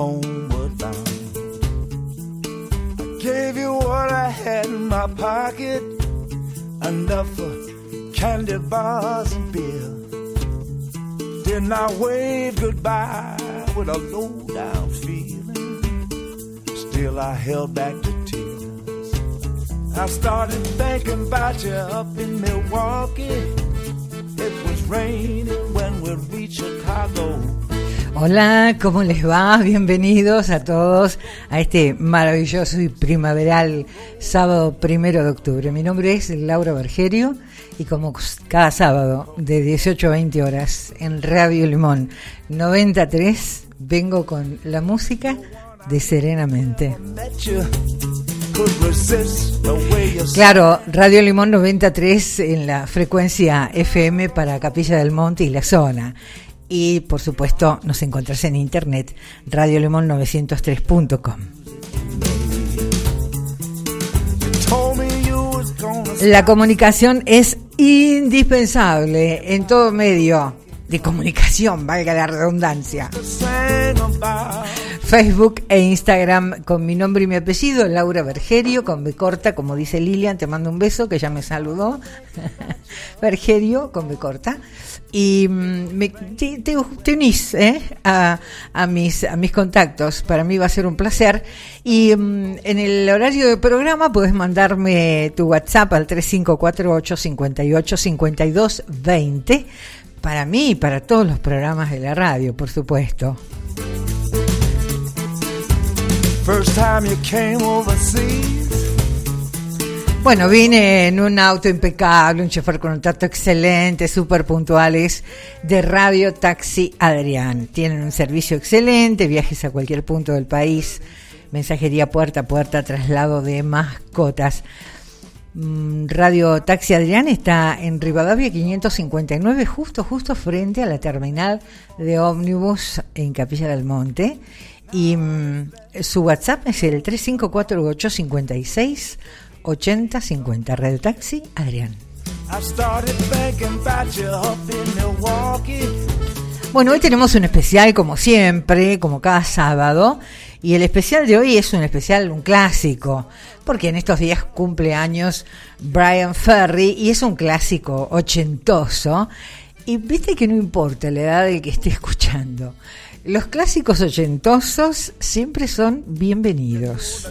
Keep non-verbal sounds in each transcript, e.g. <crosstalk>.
homeward bound. I gave you what I had in my pocket, enough for candy bars and beer. Then I waved goodbye with a low down feeling. Still, I held back the tears. I started thinking about you up in Milwaukee. It was raining when we reached Chicago. Hola, ¿cómo les va? Bienvenidos a todos a este maravilloso y primaveral sábado primero de octubre. Mi nombre es Laura Bergerio y como cada sábado de 18 a 20 horas en Radio Limón 93 vengo con la música de Serenamente. Claro, Radio Limón 93 en la frecuencia FM para Capilla del Monte y la zona y por supuesto nos encontrás en internet radiolemon903.com. La comunicación es indispensable en todo medio de comunicación, valga la redundancia. Facebook e Instagram con mi nombre y mi apellido, Laura Bergerio, con B corta, como dice Lilian, te mando un beso, que ya me saludó. <laughs> Bergerio con B corta y mm, me, te, unís ¿eh? a, mis, a mis contactos. Para mí va a ser un placer. Y mm, en el horario del programa puedes mandarme tu WhatsApp al 3548585220 para mí y para todos los programas de la radio, por supuesto. Bueno, vine en un auto impecable, un chofer con un trato excelente, súper puntuales, de Radio Taxi Adrián. Tienen un servicio excelente, viajes a cualquier punto del país, mensajería puerta a puerta, traslado de mascotas. Mm, Radio Taxi Adrián está en Rivadavia 559, justo, justo frente a la terminal de ómnibus en Capilla del Monte. Y mm, su WhatsApp es el 354856 8050. Red Taxi, Adrián. Bueno, hoy tenemos un especial como siempre, como cada sábado, y el especial de hoy es un especial, un clásico, porque en estos días cumple años Brian Ferry y es un clásico ochentoso, y viste que no importa la edad del que esté escuchando. Los clásicos ochentosos siempre son bienvenidos.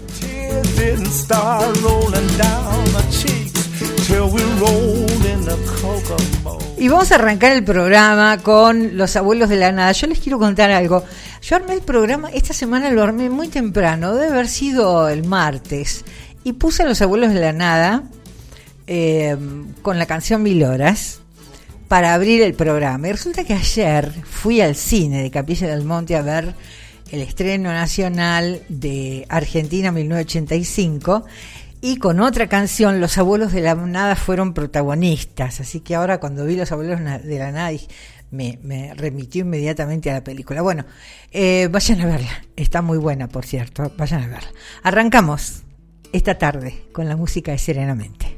Y vamos a arrancar el programa con los abuelos de la nada. Yo les quiero contar algo. Yo armé el programa, esta semana lo armé muy temprano, debe haber sido el martes, y puse a los abuelos de la nada eh, con la canción Mil Horas para abrir el programa. Y resulta que ayer fui al cine de Capilla del Monte a ver el estreno nacional de Argentina 1985 y con otra canción Los abuelos de la nada fueron protagonistas. Así que ahora cuando vi Los abuelos de la nada me, remitió inmediatamente a la película. Bueno, eh, vayan a verla. Está muy buena, por cierto. Vayan a verla. Arrancamos esta tarde con la música de Serenamente.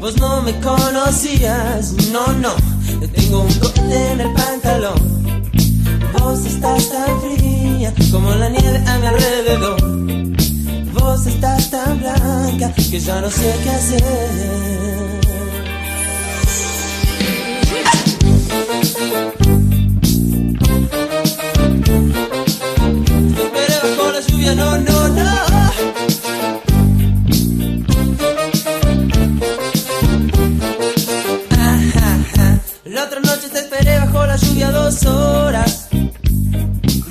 Vos no me conocías, no, no. Tengo un bote en el pantalón. Vos estás tan fría como la nieve a mi alrededor. Vos estás tan blanca que ya no sé qué hacer. Pero con la lluvia no, no, no. Dos horas,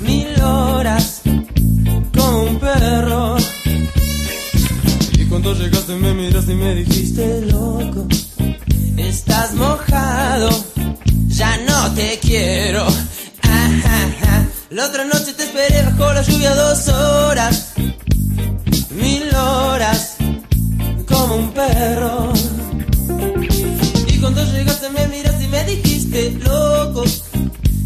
mil horas, como un perro. Y cuando llegaste me miraste y me dijiste, loco, estás mojado, ya no te quiero. La otra noche te esperé bajo la lluvia dos horas, mil horas, como un perro. Y cuando llegaste me miraste y me dijiste, loco,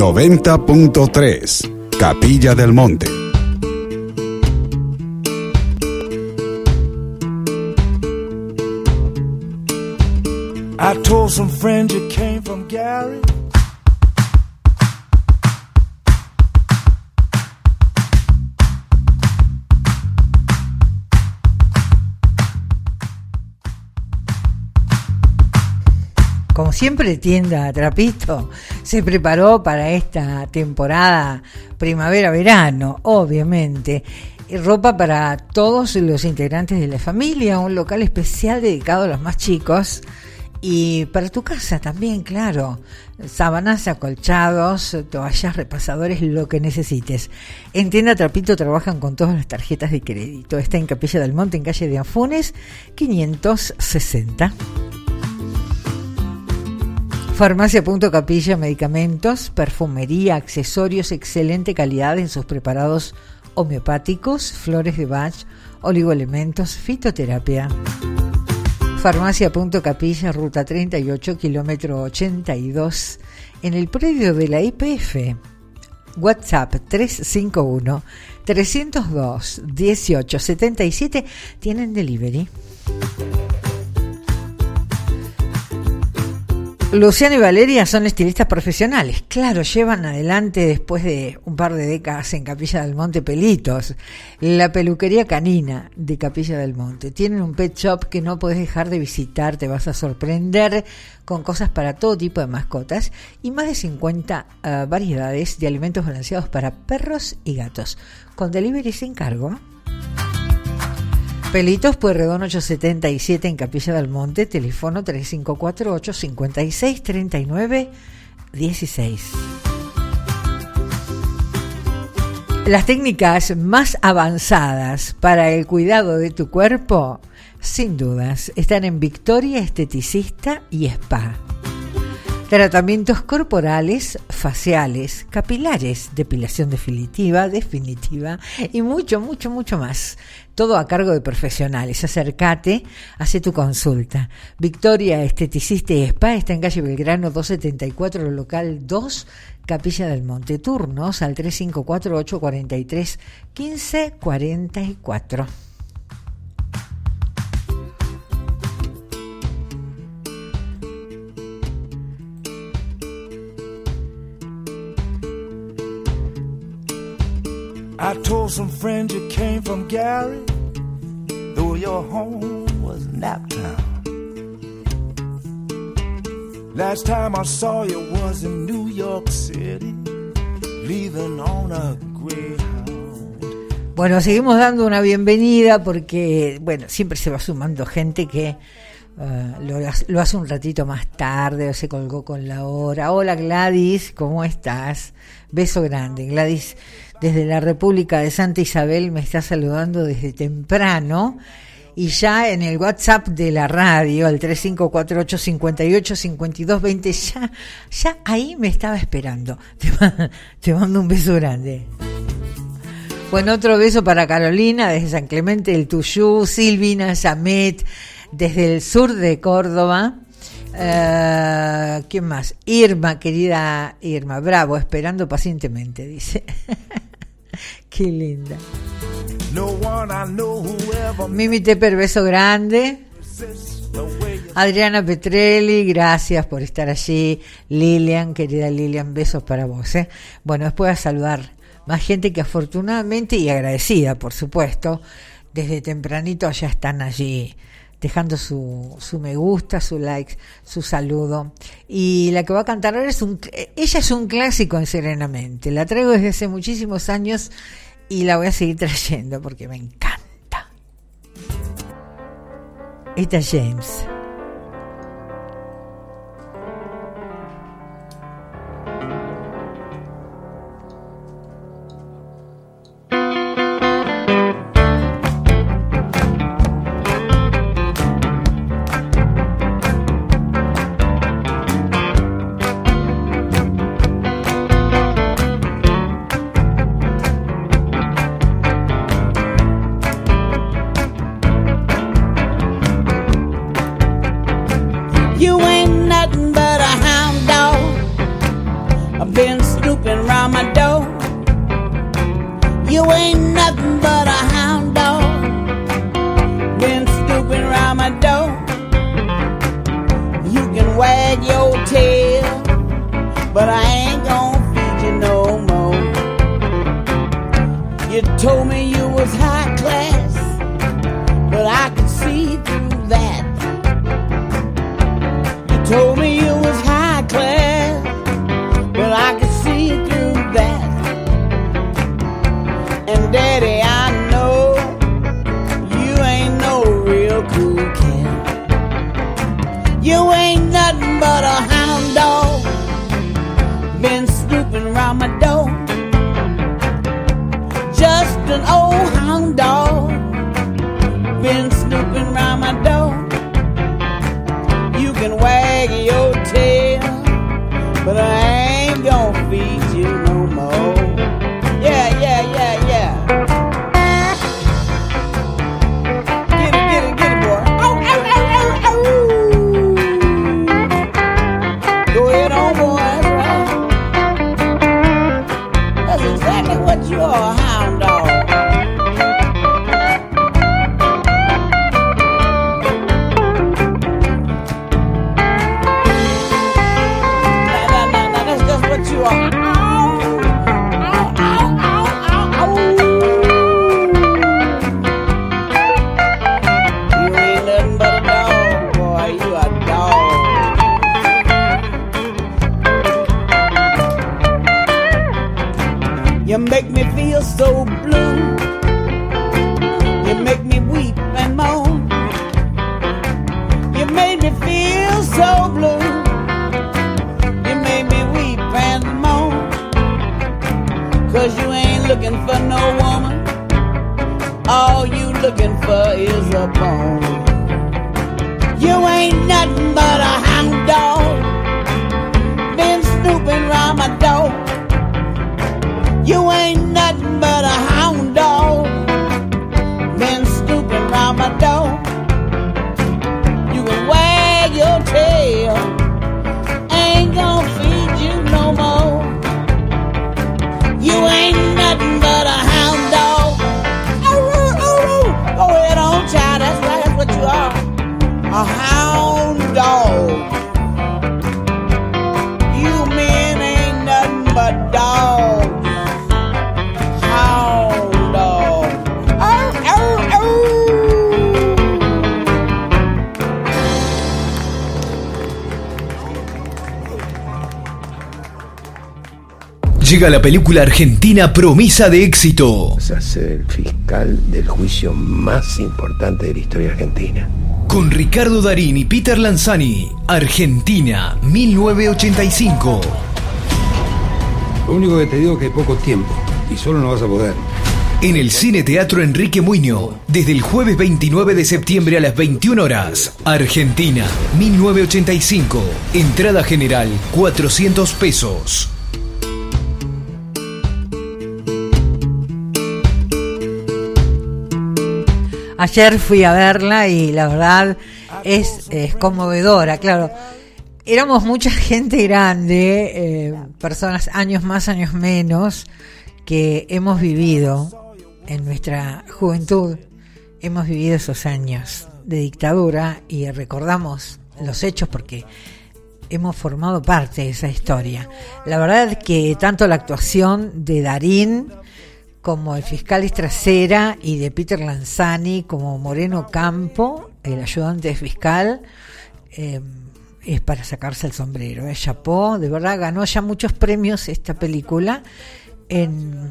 ...90.3... Capilla del Monte. Friends siempre, tienda Trapito se preparó para esta temporada primavera-verano, obviamente. Ropa para todos los integrantes de la familia, un local especial dedicado a los más chicos. Y para tu casa también, claro. Sábanas, acolchados, toallas, repasadores, lo que necesites. En Tienda Trapito trabajan con todas las tarjetas de crédito. Está en Capilla del Monte, en calle de Anfunes, 560. Farmacia Punto Capilla, medicamentos, perfumería, accesorios, excelente calidad en sus preparados homeopáticos, flores de Bach, oligoelementos, fitoterapia. Farmacia Punto Capilla, ruta 38, kilómetro 82, en el predio de la IPF. WhatsApp 351 302 1877 tienen delivery. Luciano y Valeria son estilistas profesionales. Claro, llevan adelante después de un par de décadas en Capilla del Monte Pelitos, la peluquería canina de Capilla del Monte. Tienen un pet shop que no puedes dejar de visitar, te vas a sorprender con cosas para todo tipo de mascotas y más de 50 eh, variedades de alimentos balanceados para perros y gatos, con delivery sin cargo. Pelitos Pueyrredón 877 en Capilla del Monte, teléfono 3548 56 39 16. Las técnicas más avanzadas para el cuidado de tu cuerpo, sin dudas, están en Victoria Esteticista y Spa. Tratamientos corporales, faciales, capilares, depilación definitiva, definitiva y mucho, mucho, mucho más. Todo a cargo de profesionales. Acércate, hace tu consulta. Victoria Esteticista y Spa está en calle Belgrano 274, local 2, Capilla del Monte. Turnos al 354 I told some friends you came from Gary, though your home was Naptown. Last time I saw you was in New York City, leaving on a Greyhound. Bueno, seguimos dando una bienvenida porque, bueno, siempre se va sumando gente que uh, lo, lo, hace un ratito más tarde o se colgó con la hora. Hola Gladys, ¿cómo estás? Beso grande. Gladys desde la República de Santa Isabel me está saludando desde temprano y ya en el WhatsApp de la radio, al 3548585220, ya, ya ahí me estaba esperando. <laughs> Te, mando un beso grande. Bueno, otro beso para Carolina desde San Clemente del Tuyú, Silvina, Samet, desde el sur de Córdoba. Uh, ¿Quién más? Irma, querida Irma, bravo, esperando pacientemente, dice. <laughs> Qué linda. Mimi Tepper, beso grande. Adriana Petrelli, gracias por estar allí. Lilian, querida Lilian, besos para vos. ¿eh? Bueno, después a saludar más gente que afortunadamente y agradecida, por supuesto, desde tempranito ya están allí dejando su, su me gusta, su like, su saludo. Y la que va a cantar ahora es un, ella es un clásico en Serenamente. La traigo desde hace muchísimos años y la voy a seguir trayendo porque me encanta. Esta James. Llega la película argentina Promesa de éxito. Vas a ser el fiscal del juicio más importante de la historia argentina. Con Ricardo Darín y Peter Lanzani, Argentina, 1985. Lo único que te digo es que hay poco tiempo y solo no vas a poder. En el Cine Teatro Enrique Muño, desde el jueves 29 de septiembre a las 21 horas. Argentina, 1985. Entrada general, 400 pesos. Ayer fui a verla y la verdad es, conmovedora, claro. Éramos mucha <laughs> gente grande, eh, personas años más, años menos, que hemos vivido en nuestra juventud, hemos vivido esos años de dictadura y recordamos los hechos porque hemos formado parte de esa historia. La verdad es que tanto la actuación de Darín como el fiscal Estracera y de Peter Lanzani como Moreno Campo, el ayudante fiscal, eh, es para sacarse el sombrero. Es Chapó, de verdad ganó ya muchos premios esta película en,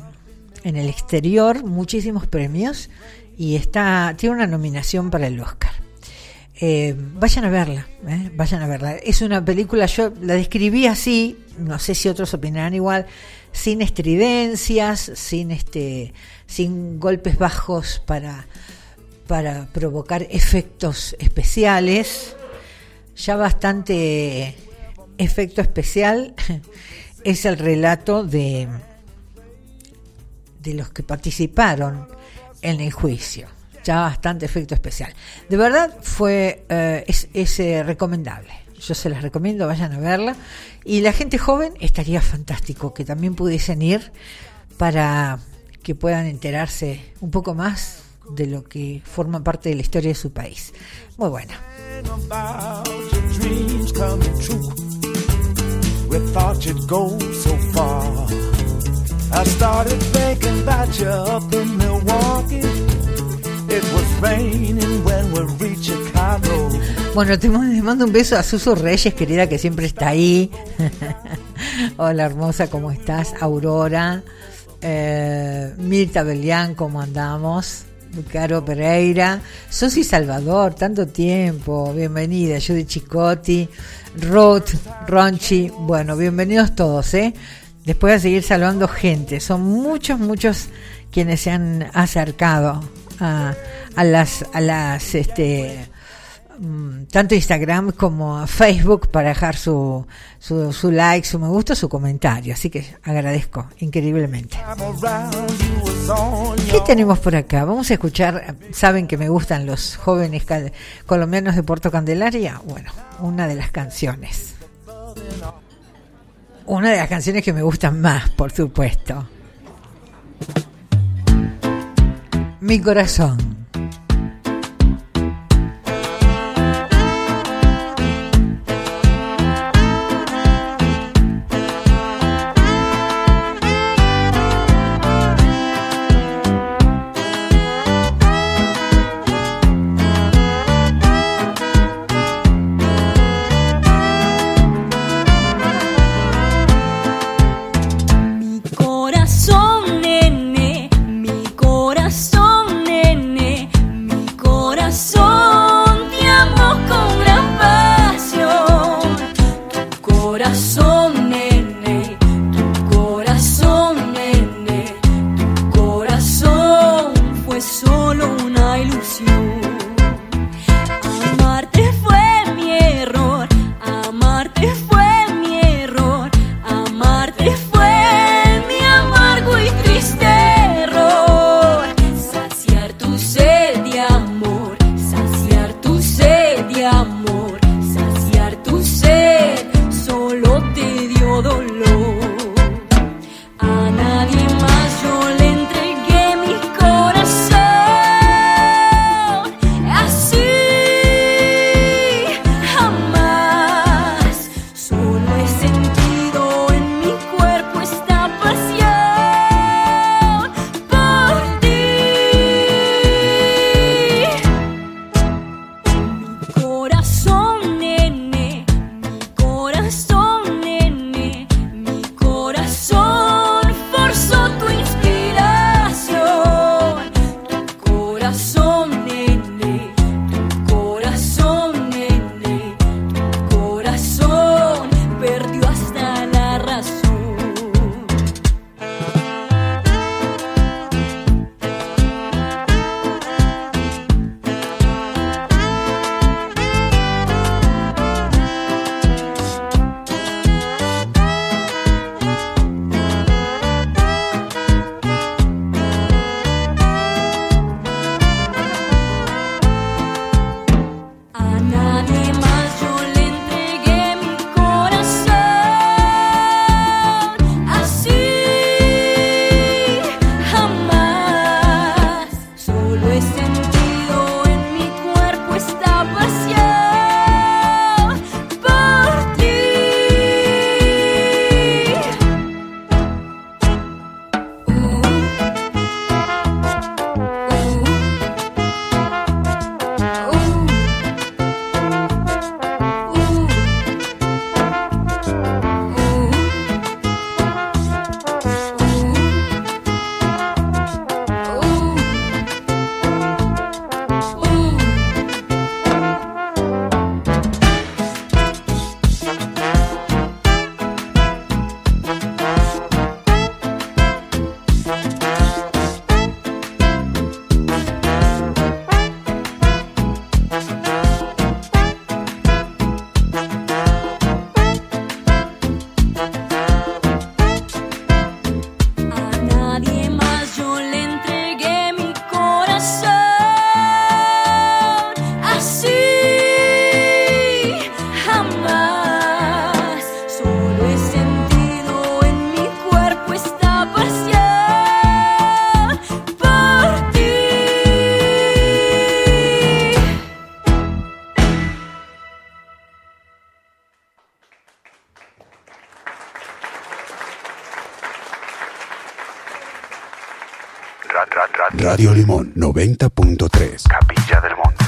en el exterior, muchísimos premios y está tiene una nominación para el Oscar. Eh, vayan a verla, eh, vayan a verla. Es una película, yo la describí así, no sé si otros opinarán igual, sin estridencias, sin este, sin golpes bajos para, para provocar efectos especiales. Ya bastante efecto especial <laughs> es el relato de, de los que participaron en el juicio ya bastante efecto especial. De verdad fue eh, es, eh, recomendable. Yo se las recomiendo, vayan a verla. Y la gente joven estaría fantástico que también pudiesen ir para que puedan enterarse un poco más de lo que forma parte de la historia de su país. Muy buena. Bueno, te mando un beso a Susu Reyes, querida, que siempre está ahí. <laughs> Hola, hermosa, ¿cómo estás? Aurora. Eh, Mirta Belián, ¿cómo andamos? Caro Pereira. Sosi Salvador, tanto tiempo. Bienvenida. De Chicotti. Ruth, Ronchi. Bueno, bienvenidos todos, ¿eh? Después de seguir saludando gente. Son muchos, muchos quienes se han acercado a, las, a las este, mm, tanto Instagram como Facebook para dejar su, su, su, like, su me gusta, su comentario. Así que agradezco increíblemente. ¿Qué tenemos por acá? Vamos a escuchar, saben que me gustan los jóvenes colombianos de Puerto Candelaria. Bueno, una de las canciones. Una de las canciones que me gustan más, por supuesto. Mi corazón. Radio Limón 90.3. Capilla del Monte.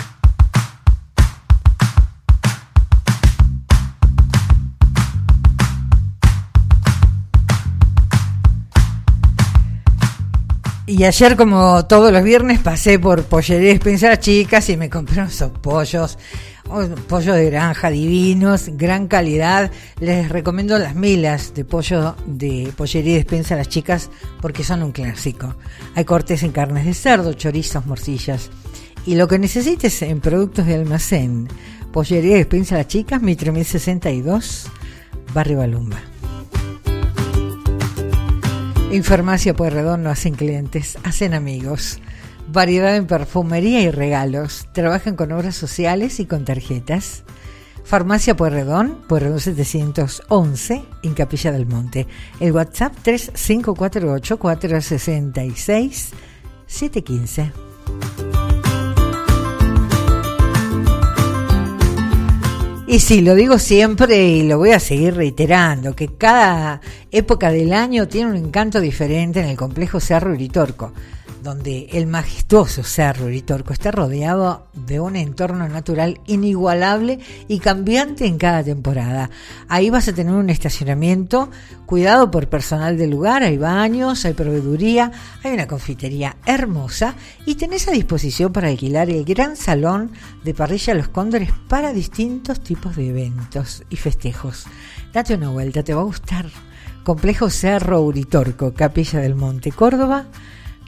Y ayer, como todos los viernes, pasé por Pollería Spencer Chicas y me compré unos pollos, pollos de granja divinos, gran calidad. Les recomiendo las milas de pollo de Pollería Despensa Las Chicas porque son un clásico. Hay cortes en carnes de cerdo, chorizos, morcillas. Y lo que necesites en productos de almacén. Pollería Despensa Las Chicas, Mitre 1062, Barrio Balumba. En Farmacia Pueyrredón no hacen clientes, hacen amigos. Variedad en perfumería y regalos. Trabajan con obras sociales y con tarjetas. Farmacia Pueyrredón, Pueyrredón 711, en Capilla del Monte. El WhatsApp 3548 466 715. Y sí, lo digo siempre y lo voy a seguir reiterando, que cada época del año tiene un encanto diferente en el complejo Cerro Uritorco donde el majestuoso Cerro Uritorco está rodeado de un entorno natural inigualable y cambiante en cada temporada. Ahí vas a tener un estacionamiento cuidado por personal del lugar, hay baños, hay proveeduría, hay una confitería hermosa y tenés a disposición para alquilar el gran salón de parrilla Los Cóndores para distintos tipos de eventos y festejos. Date una vuelta, te va a gustar. Complejo Cerro Uritorco, Capilla del Monte, Córdoba,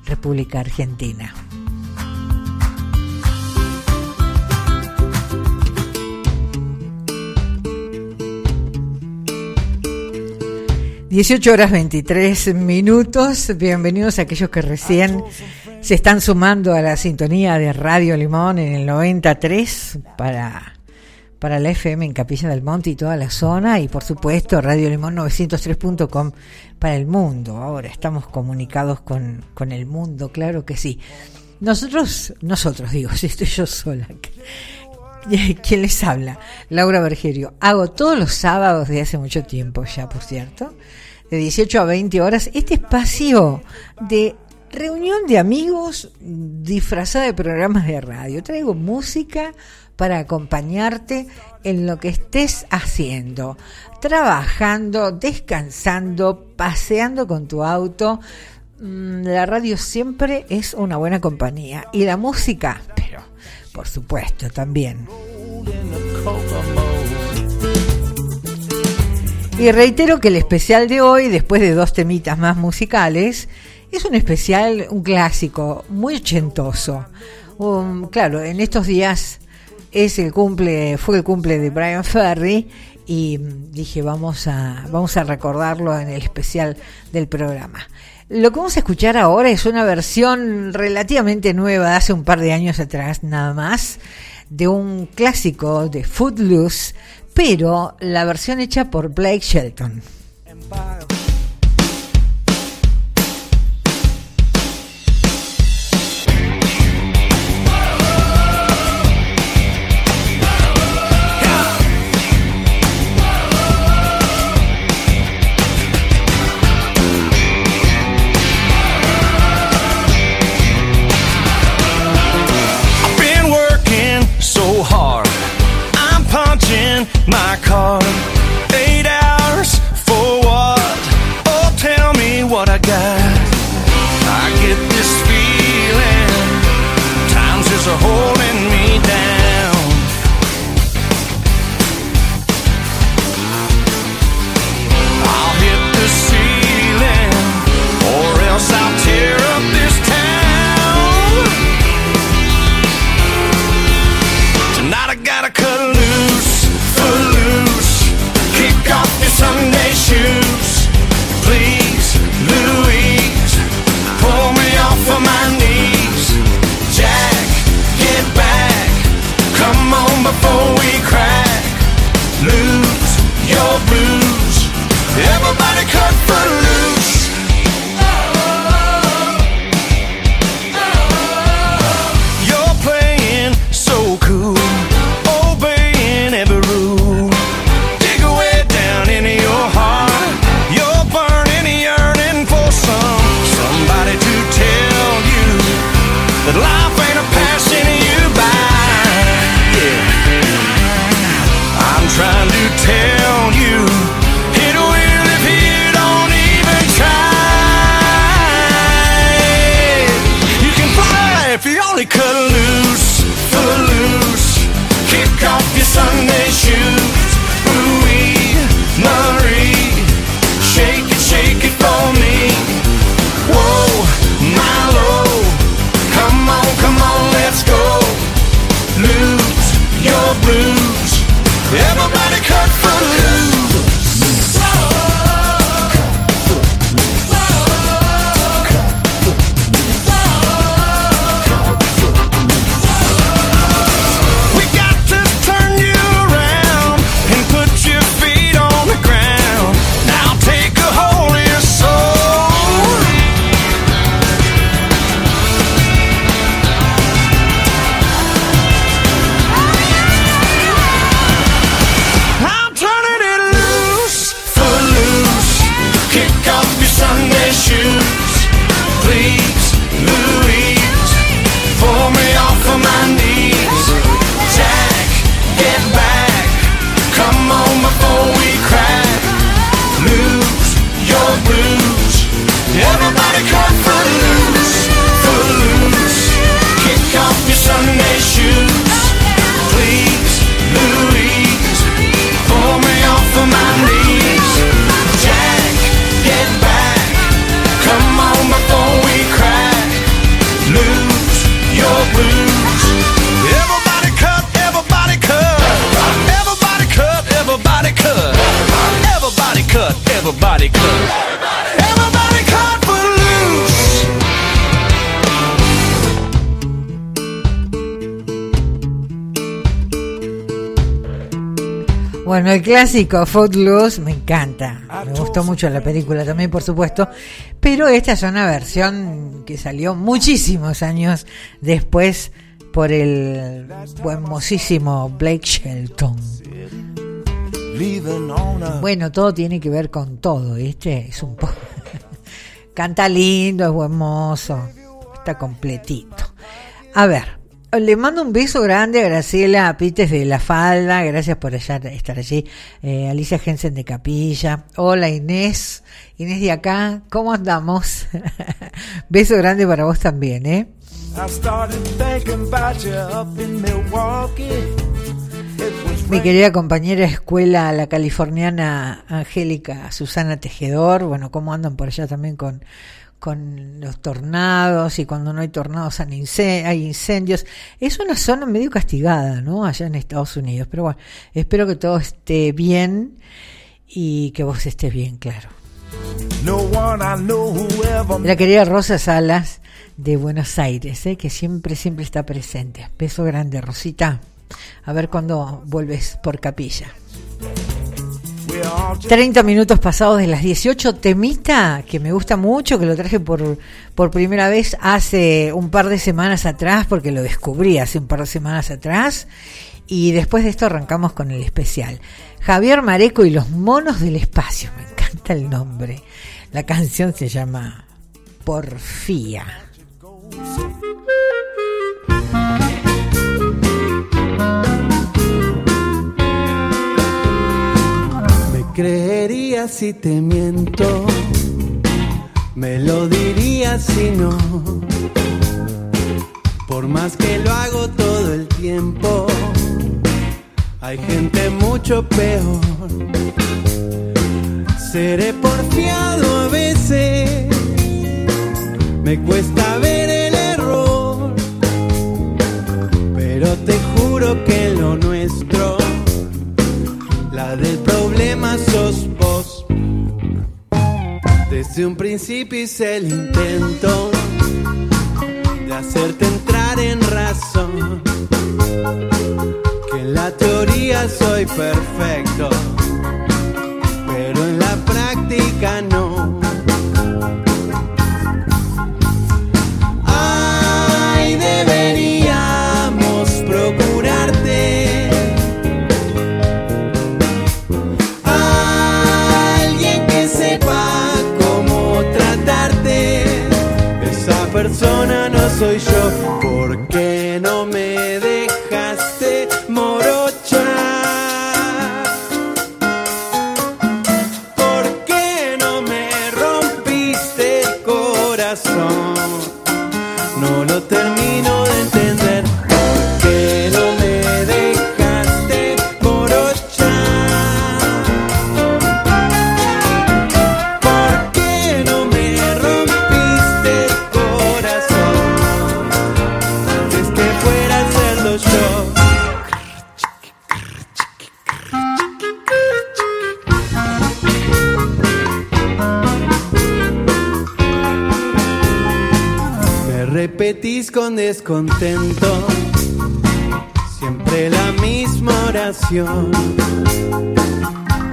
República Argentina. Dieciocho horas 23 minutos. Bienvenidos a aquellos que recién se están sumando a la sintonía de Radio Limón en el 93 para, para la FM en Capilla del Monte y toda la zona y por supuesto Radio Limón 903.com para el mundo. Ahora estamos comunicados con, con el mundo, claro que sí. Nosotros, nosotros digo, <laughs> si estoy yo sola. <laughs> ¿Quién les habla? Laura Bergerio. Hago todos los sábados de hace mucho tiempo ya, por cierto, de 18 a 20 horas, este espacio de reunión de amigos disfrazada de programas de radio. Traigo música para acompañarte en lo que estés haciendo, trabajando, descansando, paseando con tu auto. Mm, la radio siempre es una buena compañía y la música, pero por supuesto también. Y reitero que el especial de hoy, después de dos temitas más musicales, es un especial, un clásico, muy ochentoso. Um, claro, en estos días es el cumple, fue el cumple de Brian Ferry y dije vamos a, vamos a recordarlo en el especial del programa. Lo que vamos a escuchar ahora es una versión relativamente nueva, de hace un par de años atrás nada más, de un clásico de Footloose, pero la versión hecha por Blake Shelton. Clásico Footloose me encanta. Me gustó mucho la película también, por supuesto. Pero esta es una versión que salió muchísimos años después por el buenmosísimo Blake Shelton. Bueno, todo tiene que ver con todo, ¿viste? Es un poco. <laughs> Canta lindo, es buen mozo. Está completito. A ver, le mando un beso grande a Graciela Pites de La Falda. Gracias por allá, estar allí. Eh, Alicia Jensen de Capilla. Hola Inés. Inés de acá. ¿Cómo andamos? <laughs> beso grande para vos también, ¿eh? Mi querida compañera de escuela, la californiana Angélica Susana Tejedor, bueno, cómo andan por allá también con, con los tornados y cuando no hay tornados hay incendios. Es una zona medio castigada, ¿no? Allá en Estados Unidos, pero bueno, espero que todo esté bien y que vos estés bien, claro. no ever La querida Rosa Salas de Buenos Aires, ¿eh? que siempre, siempre está presente. Beso grande, Rosita. A ver cuándo vuelves por capilla. We're all just 30 minutos pasados de las 18, temita que me gusta mucho, que lo traje por, por primera vez hace un par de semanas atrás, porque lo descubrí hace un par de semanas atrás, y después de esto arrancamos con el especial. Javier Mareco y los monos del espacio, me encanta el nombre. La canción se llama Porfía. Me creerías si te miento, me lo dirías si no. Por más que lo hago todo el tiempo, hay gente mucho peor. Seré porfiado a veces, me cuesta ver el error, pero te juro que lo nuestro la problema sos vos. Desde un principio hice el intento de hacerte entrar en razón. Que en la teoría soy perfecto, pero en la práctica no. Repetís con descontento siempre la misma oración.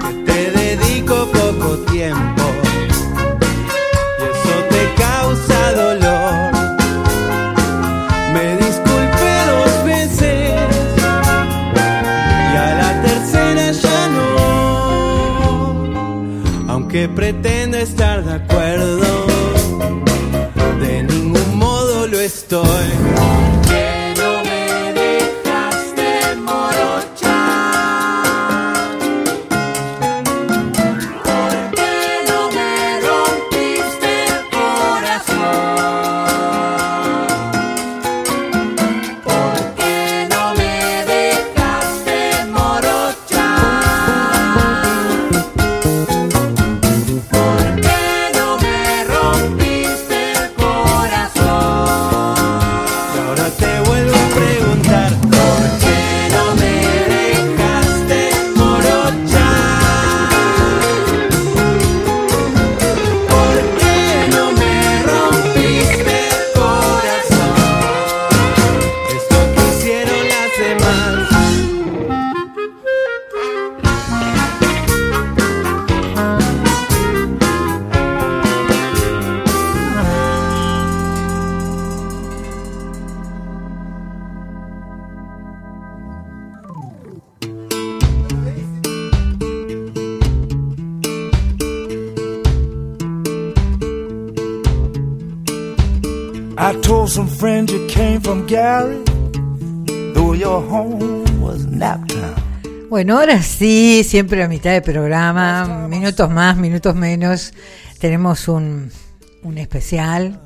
Que te dedico poco tiempo y eso te causa dolor. Me disculpé dos veces y a la tercera ya no. Aunque pretendo estar de acuerdo, 在。Bueno, ahora sí, siempre a mitad de programa, minutos más, minutos menos, tenemos un, un especial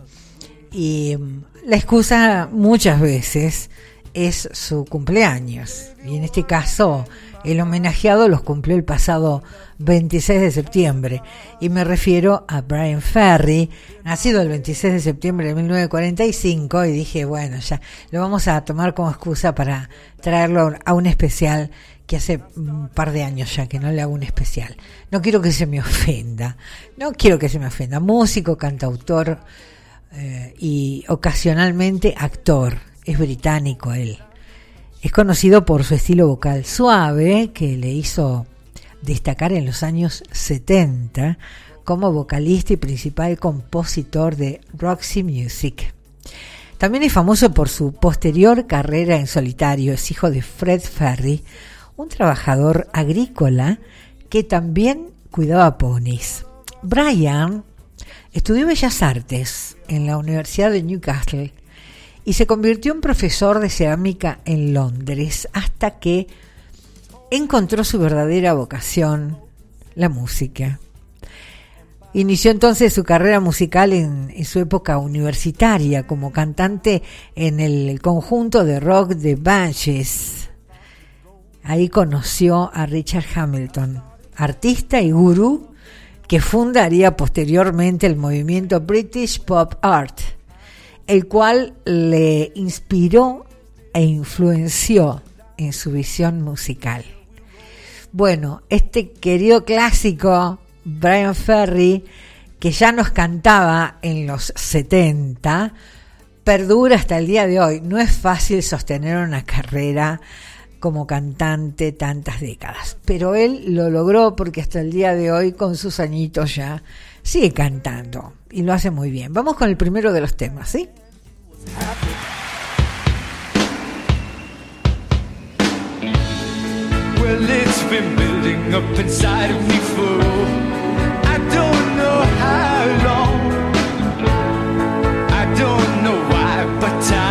y la excusa muchas veces es su cumpleaños. Y en este caso, el homenajeado los cumplió el pasado 26 de septiembre. Y me refiero a Brian Ferry, nacido el 26 de septiembre de 1945. Y dije, bueno, ya lo vamos a tomar como excusa para traerlo a un especial que hace un par de años ya que no le hago un especial. No quiero que se me ofenda. No quiero que se me ofenda. Músico, cantautor eh, y ocasionalmente actor. Es británico él. Es conocido por su estilo vocal suave que le hizo destacar en los años 70 como vocalista y principal compositor de Roxy Music. También es famoso por su posterior carrera en solitario. Es hijo de Fred Ferry, un trabajador agrícola que también cuidaba ponis. Brian estudió Bellas Artes en la Universidad de Newcastle y se convirtió en profesor de cerámica en Londres hasta que encontró su verdadera vocación, la música. Inició entonces su carrera musical en, su época universitaria como cantante en el conjunto de rock de Banshees. Ahí conoció a Richard Hamilton, artista y gurú que fundaría posteriormente el movimiento British Pop Art, el cual le inspiró e influenció en su visión musical. Bueno, este querido clásico, Brian Ferry, que ya nos cantaba en los 70, perdura hasta el día de hoy. No es fácil sostener una carrera como cantante tantas décadas, pero él lo logró porque hasta el día de hoy, con sus añitos ya, sigue cantando y lo hace muy bien. Vamos con el primero de los temas, ¿sí? Well, it's been building up inside of me for I don't know how long. I don't know why, but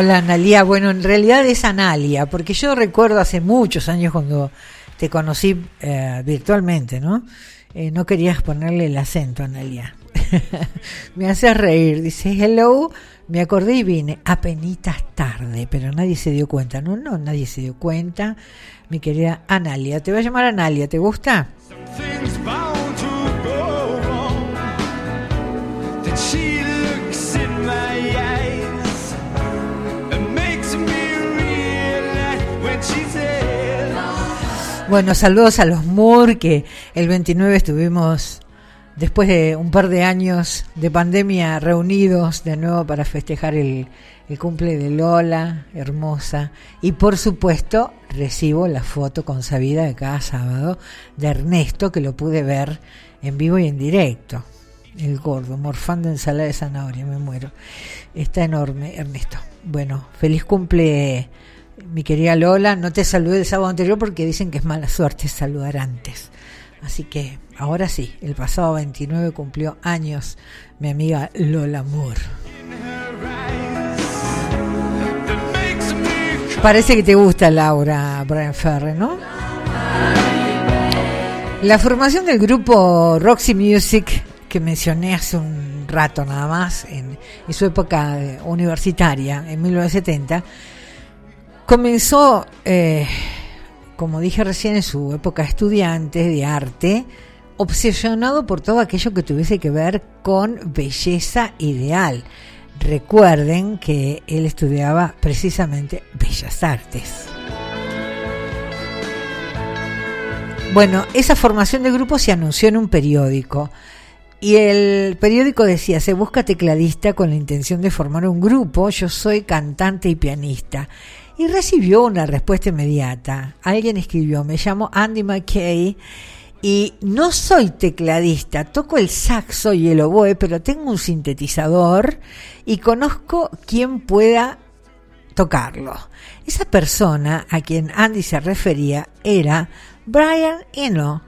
Hola Analia, bueno, en realidad es Analia, porque yo recuerdo hace muchos años cuando te conocí eh, virtualmente, ¿no? Eh, no querías ponerle el acento, Analia. <laughs> me haces reír, dice hello, me acordé y vine, apenitas tarde, pero nadie se dio cuenta, no, no, nadie se dio cuenta, mi querida Analia, te voy a llamar Analia, ¿te gusta? Bueno, saludos a los Moore, que el 29 estuvimos, después de un par de años de pandemia, reunidos de nuevo para festejar el, el cumple de Lola, hermosa. Y por supuesto, recibo la foto con sabida de cada sábado de Ernesto, que lo pude ver en vivo y en directo. El gordo, morfando ensalada de zanahoria, me muero. Está enorme, Ernesto. Bueno, feliz cumple, mi querida Lola. No te saludé el sábado anterior porque dicen que es mala suerte saludar antes. Así que ahora sí, el pasado 29 cumplió años mi amiga Lola Moore. Parece que te gusta Laura Brian Ferre, ¿no? La formación del grupo Roxy Music que mencioné hace un rato nada más, en, en su época universitaria, en 1970, comenzó, eh, como dije recién, en su época estudiante de arte, obsesionado por todo aquello que tuviese que ver con belleza ideal. Recuerden que él estudiaba precisamente bellas artes. Bueno, esa formación de grupo se anunció en un periódico y el periódico decía, se busca tecladista con la intención de formar un grupo, yo soy cantante y pianista. Y recibió una respuesta inmediata. Alguien escribió, me llamo Andy McKay y no soy tecladista, toco el saxo y el oboe, pero tengo un sintetizador y conozco quien pueda tocarlo. Esa persona a quien Andy se refería era Brian Eno.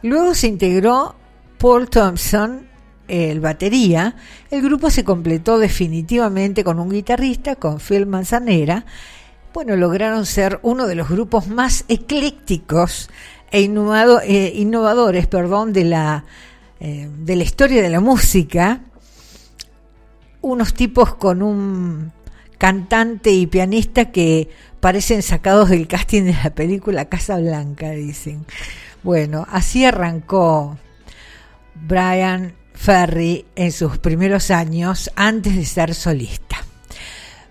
Luego se integró Paul Thompson, el batería. El grupo se completó definitivamente con un guitarrista, con Phil Manzanera. Bueno, lograron ser uno de los grupos más eclécticos e eh, innovadores perdón, de, la, eh, de la historia de la música. Unos tipos con un cantante y pianista que parecen sacados del casting de la película Casa Blanca, dicen. Bueno, así arrancó Brian Ferry en sus primeros años antes de ser solista.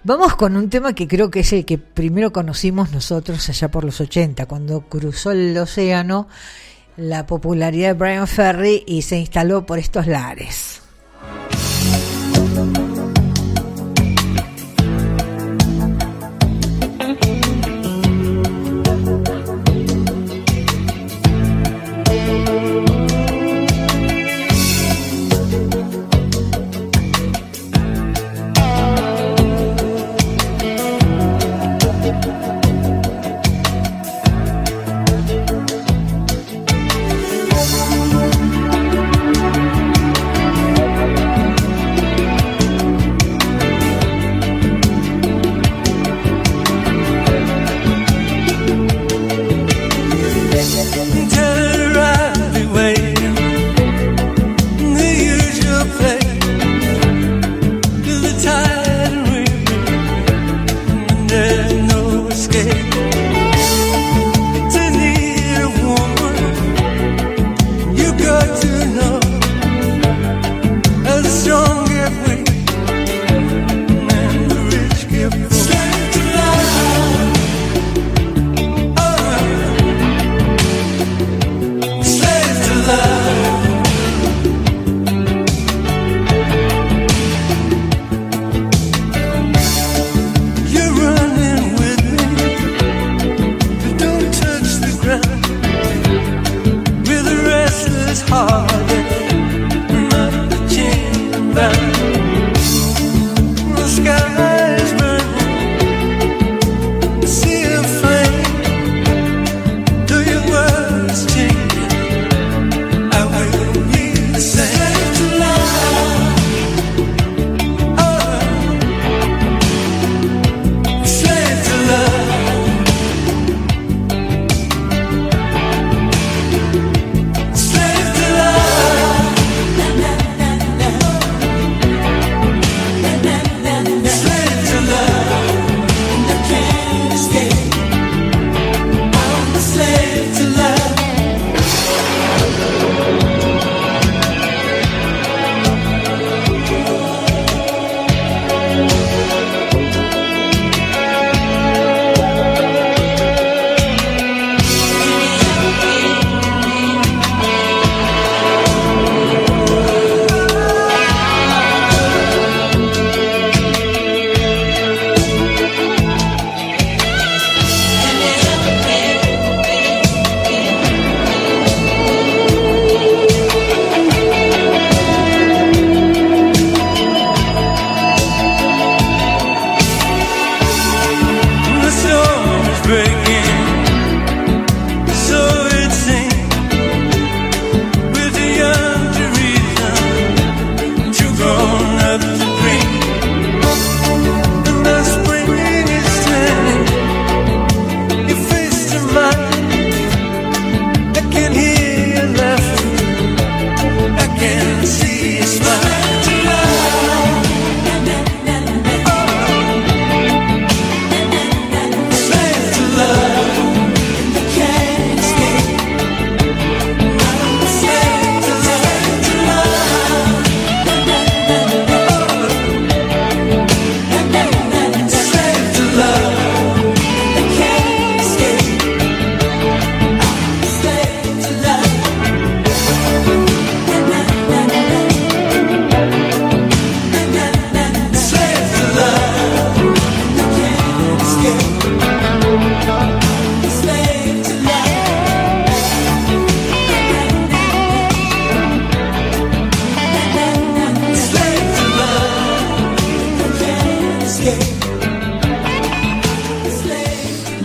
Vamos con un tema que creo que es el que primero conocimos nosotros allá por los 80, cuando cruzó el océano la popularidad de Brian Ferry y se instaló por estos lares.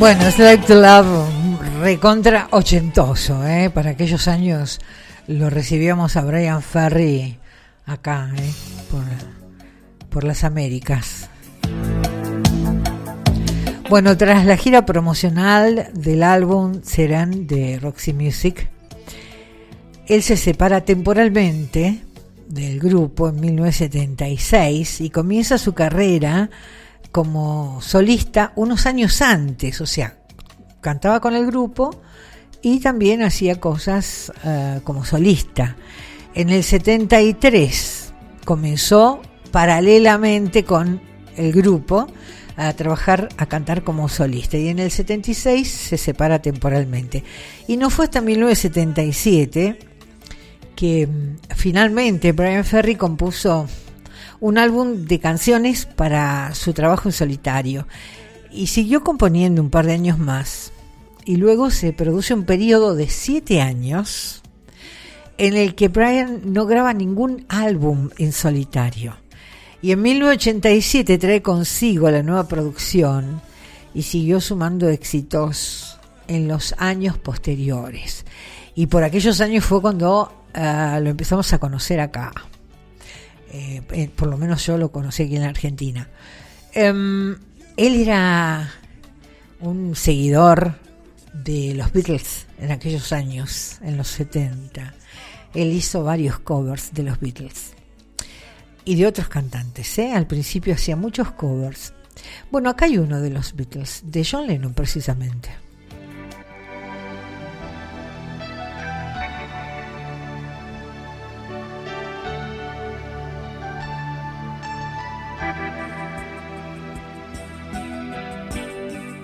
Bueno, Select to Love, recontra ochentoso, ¿eh? Para aquellos años lo recibíamos a Brian Ferry acá, ¿eh? Por, por las Américas. Bueno, tras la gira promocional del álbum Serán de Roxy Music, él se separa temporalmente del grupo en 1976 y comienza su carrera como solista unos años antes, o sea, cantaba con el grupo y también hacía cosas eh, como solista. En el 73 comenzó paralelamente con el grupo a trabajar, a cantar como solista y en el 76 se separa temporalmente. Y no fue hasta 1977 que mm, finalmente Brian Ferry compuso un álbum de canciones para su trabajo en solitario y siguió componiendo un par de años más. Y luego se produce un periodo de siete años en el que Brian no graba ningún álbum en solitario. Y en 1987 trae consigo la nueva producción y siguió sumando éxitos en los años posteriores. Y por aquellos años fue cuando uh, lo empezamos a conocer acá. Eh, eh, por lo menos yo lo conocí aquí en Argentina. Um, él era un seguidor de los Beatles en aquellos años, en los 70. Él hizo varios covers de los Beatles y de otros cantantes. ¿eh? Al principio hacía muchos covers. Bueno, acá hay uno de los Beatles, de John Lennon precisamente.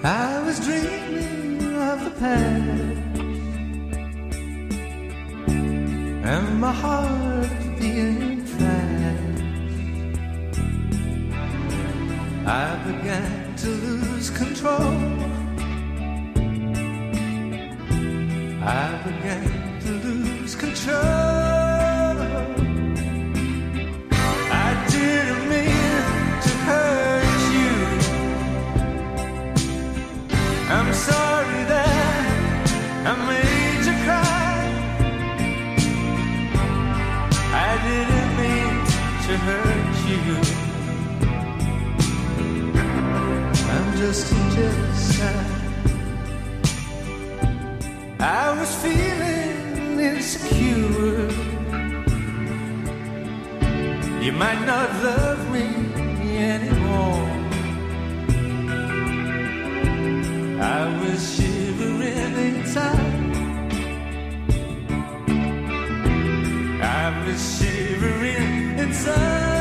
I was dreaming of the past and my heart being fast. I began to lose control. I began to lose control. Sorry that I made you cry. I didn't mean to hurt you. I'm just a jealous. I was feeling insecure. You might not love me anymore. I was shivering inside. I was shivering inside.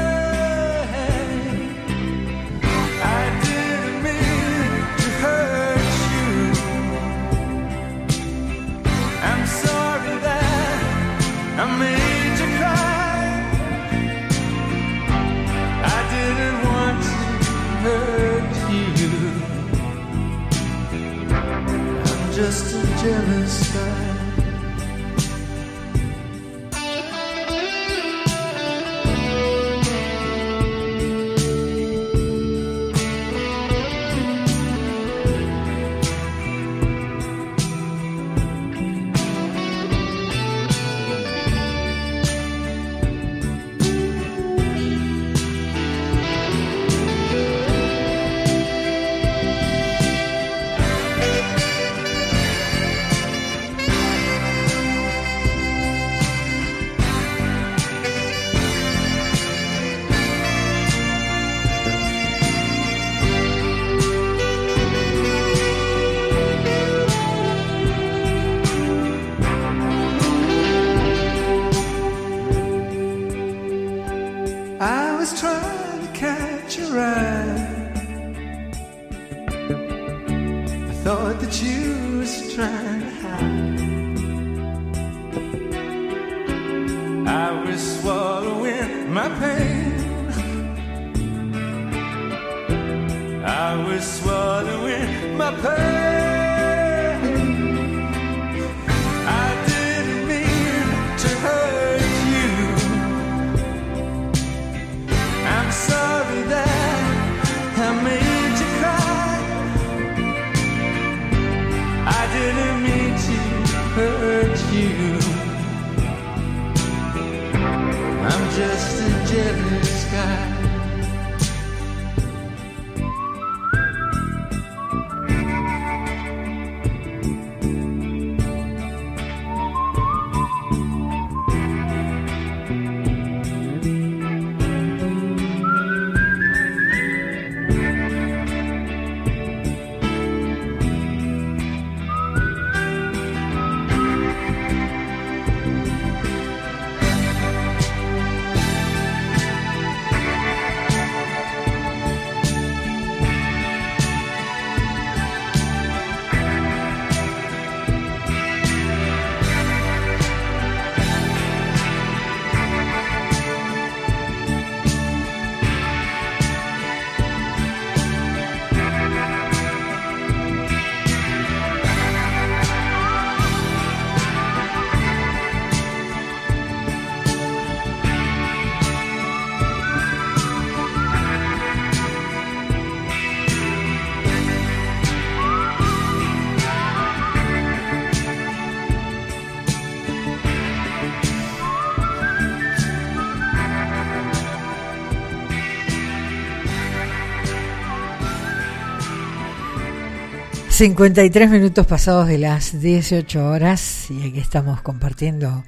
53 minutos pasados de las 18 horas y aquí estamos compartiendo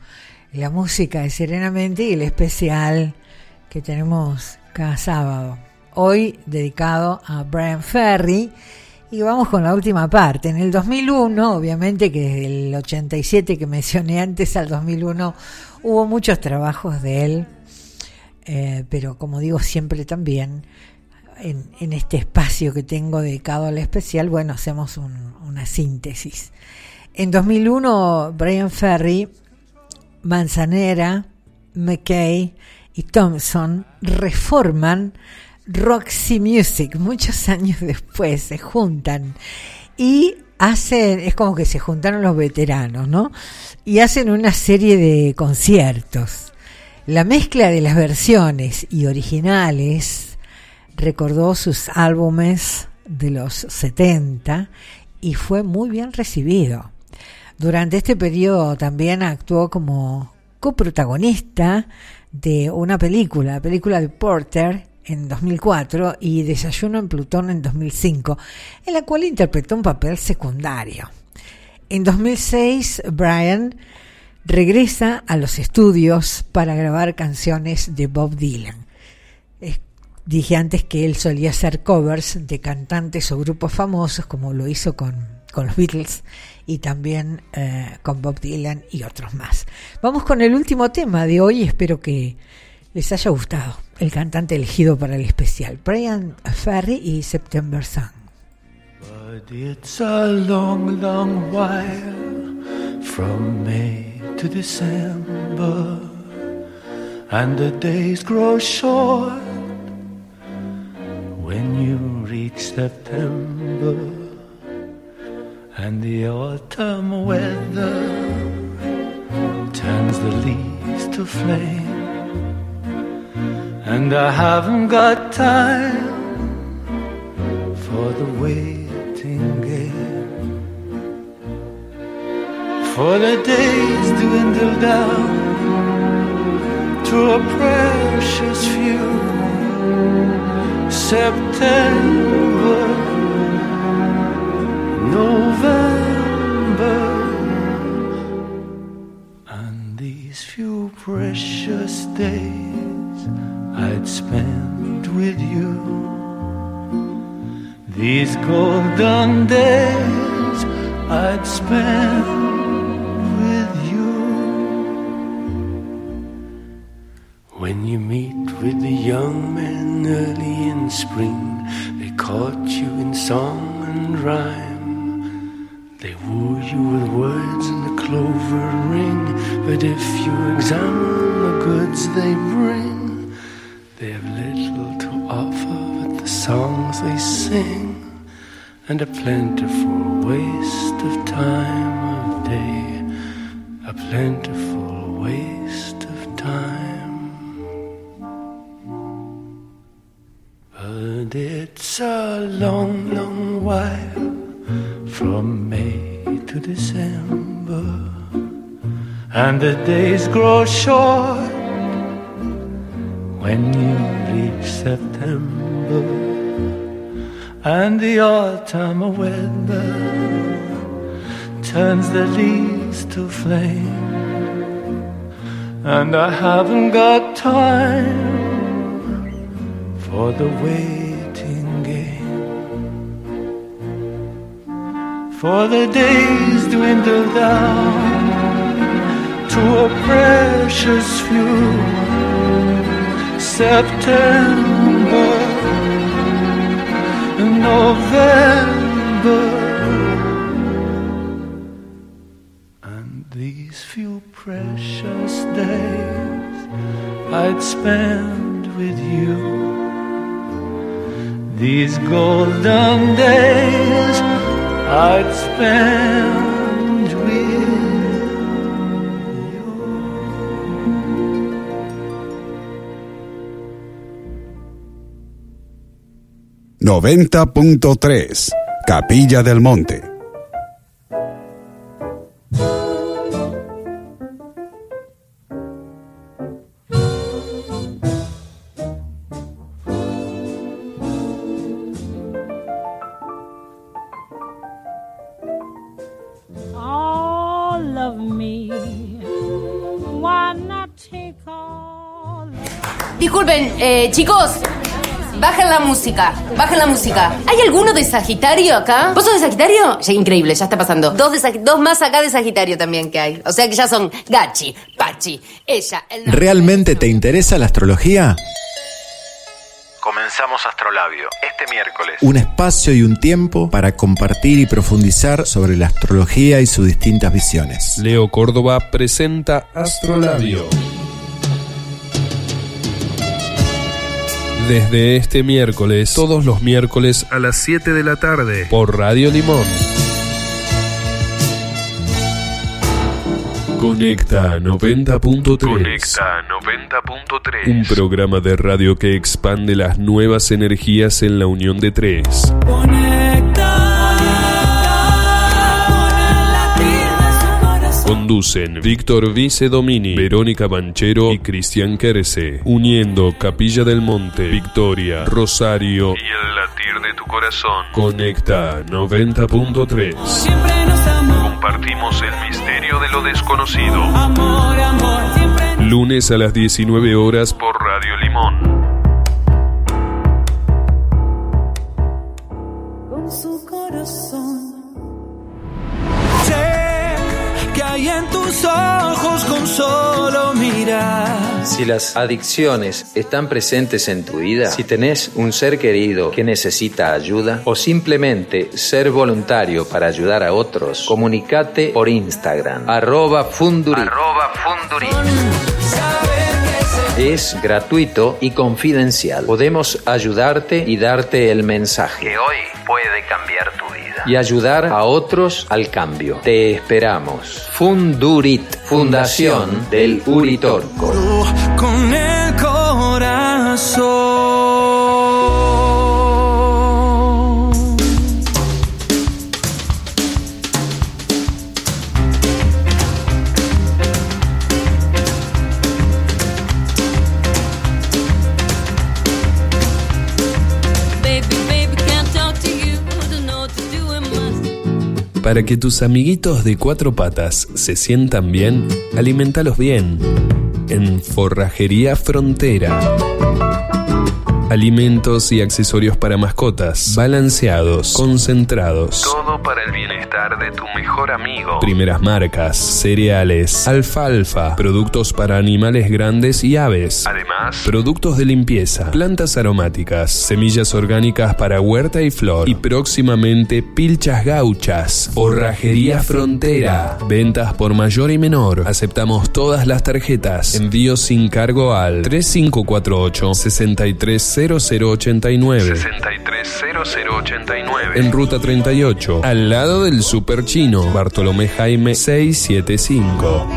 la música de Serenamente y el especial que tenemos cada sábado. Hoy dedicado a Brian Ferry y vamos con la última parte. En el 2001, obviamente que el 87 que mencioné antes al 2001 hubo muchos trabajos de él, eh, pero como digo siempre también en, este espacio que tengo dedicado al especial, bueno, hacemos un, una síntesis. En 2001, Brian Ferry, Manzanera, McKay y Thompson reforman Roxy Music. Muchos años después se juntan y hacen, es como que se juntaron los veteranos, ¿no? Y hacen una serie de conciertos. La mezcla de las versiones y originales recordó sus álbumes de los 70 y fue muy bien recibido. Durante este periodo también actuó como coprotagonista de una película, la película de Porter en 2004 y Desayuno en Plutón en 2005, en la cual interpretó un papel secundario. En 2006, Brian regresa a los estudios para grabar canciones de Bob Dylan. Dije antes que él solía hacer covers de cantantes o grupos famosos, como lo hizo con, con los Beatles y también eh, con Bob Dylan y otros más. Vamos con el último tema de hoy, espero que les haya gustado. El cantante elegido para el especial, Brian Ferry y September Sun. But it's a long, long while from May to December, and the days grow short when you reach September, and the autumn weather turns the leaves to flame, and I haven't got time for the waiting game. For the days dwindle down to a precious few. September, November, and these few precious days I'd spend with you. These golden days I'd spend When you meet with the young men early in spring, they caught you in song and rhyme. They woo you with words and a clover ring, but if you examine the goods they bring, they have little to offer but the songs they sing and a plentiful waste of time of day, a plentiful waste of time. But it's a long, long while. From May to December, and the days grow short. When you reach September. And the autumn weather turns the leaves to flame, and I haven't got time for the waiting game. For the days dwindle down to a precious few. September, November, and these few precious days I'd spend with you. These golden days I'd spend with you. 90.3 Capilla del Monte. Chicos. Bajen la música, bajen la música. ¿Hay alguno de Sagitario acá? ¿Vos sos de Sagitario? Ya, increíble, ya está pasando. Dos, de Sag- dos más acá de Sagitario también que hay. O sea que ya son Gachi, Pachi, ella, el... ¿Realmente te interesa la astrología? Comenzamos Astrolabio este miércoles. Un espacio y un tiempo para compartir y profundizar sobre la astrología y sus distintas visiones. Leo Córdoba presenta Astrolabio. Desde este miércoles, todos los miércoles a las 7 de la tarde, por Radio Limón. Conecta 90.3. Conecta 90.3. Un programa de radio que expande las nuevas energías en la unión de tres. Conducen Víctor Vice Domini, Verónica Banchero y Cristian Querce, uniendo Capilla del Monte, Victoria, Rosario Y el latir de tu corazón. Conecta 90.3. Compartimos el misterio de lo desconocido. Lunes a las 19 horas Por Radio Limón. Tus ojos con solo mirar. Si las adicciones están presentes en tu vida, si tenés un ser querido que necesita ayuda o simplemente ser voluntario para ayudar a otros, comunicate por Instagram, arroba Funduri. Arroba Funduri. Es gratuito y confidencial. Podemos ayudarte y darte el mensaje Que hoy puede cambiar tu vida. y ayudar a otros al cambio. Te esperamos. Fundurit, Fundación del Uritorco. Con el corazón. Para que tus amiguitos de cuatro patas se sientan bien, alimentalos bien. En Forrajería Frontera. Alimentos y accesorios para mascotas, balanceados, concentrados. Todo para el bienestar de tu mejor amigo. Primeras marcas, cereales, alfalfa, productos para animales grandes y aves. Además, Productos de limpieza, plantas aromáticas, semillas orgánicas para huerta y flor y próximamente pilchas gauchas. Forrajería Frontera. Ventas por mayor y menor. Aceptamos todas las tarjetas. Envío sin cargo al 3548 630089. 630089. En ruta 38, al lado del Super Chino, Bartolomé Jaime 675.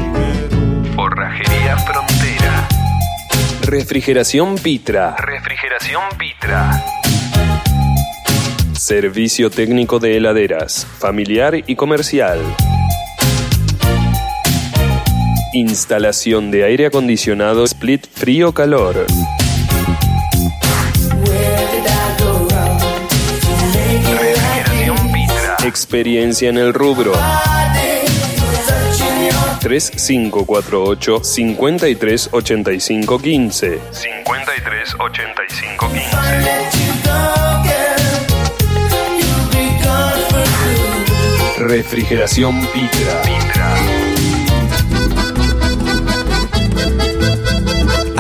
Forrajería Frontera. Refrigeración Pitra. Refrigeración Pitra. Servicio técnico de heladeras, familiar y comercial. Instalación de aire acondicionado split frío-calor. Experiencia en el rubro. 3548 53 85 15 53 85 15. Refrigeración Pitra.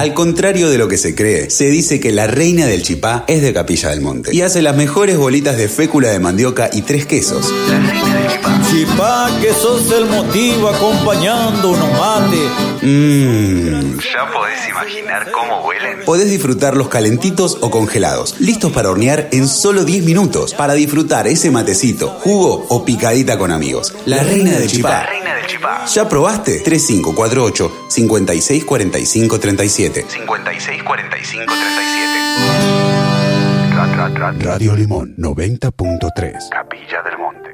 Al contrario de lo que se cree, se dice que la reina del chipá es de Capilla del Monte y hace las mejores bolitas de fécula de mandioca y tres quesos. Chipá, que sos el motivo acompañando unos mates. Mmm. ¿Ya podés imaginar cómo huelen? Podés disfrutarlos calentitos o congelados, listos para hornear en solo 10 minutos, para disfrutar ese matecito, jugo o picadita con amigos. La reina del chipá. Reina del chipá. ¿Ya probaste? 3548 5645 37. 56 45 37. Radio Limón 90.3. Capilla del Monte.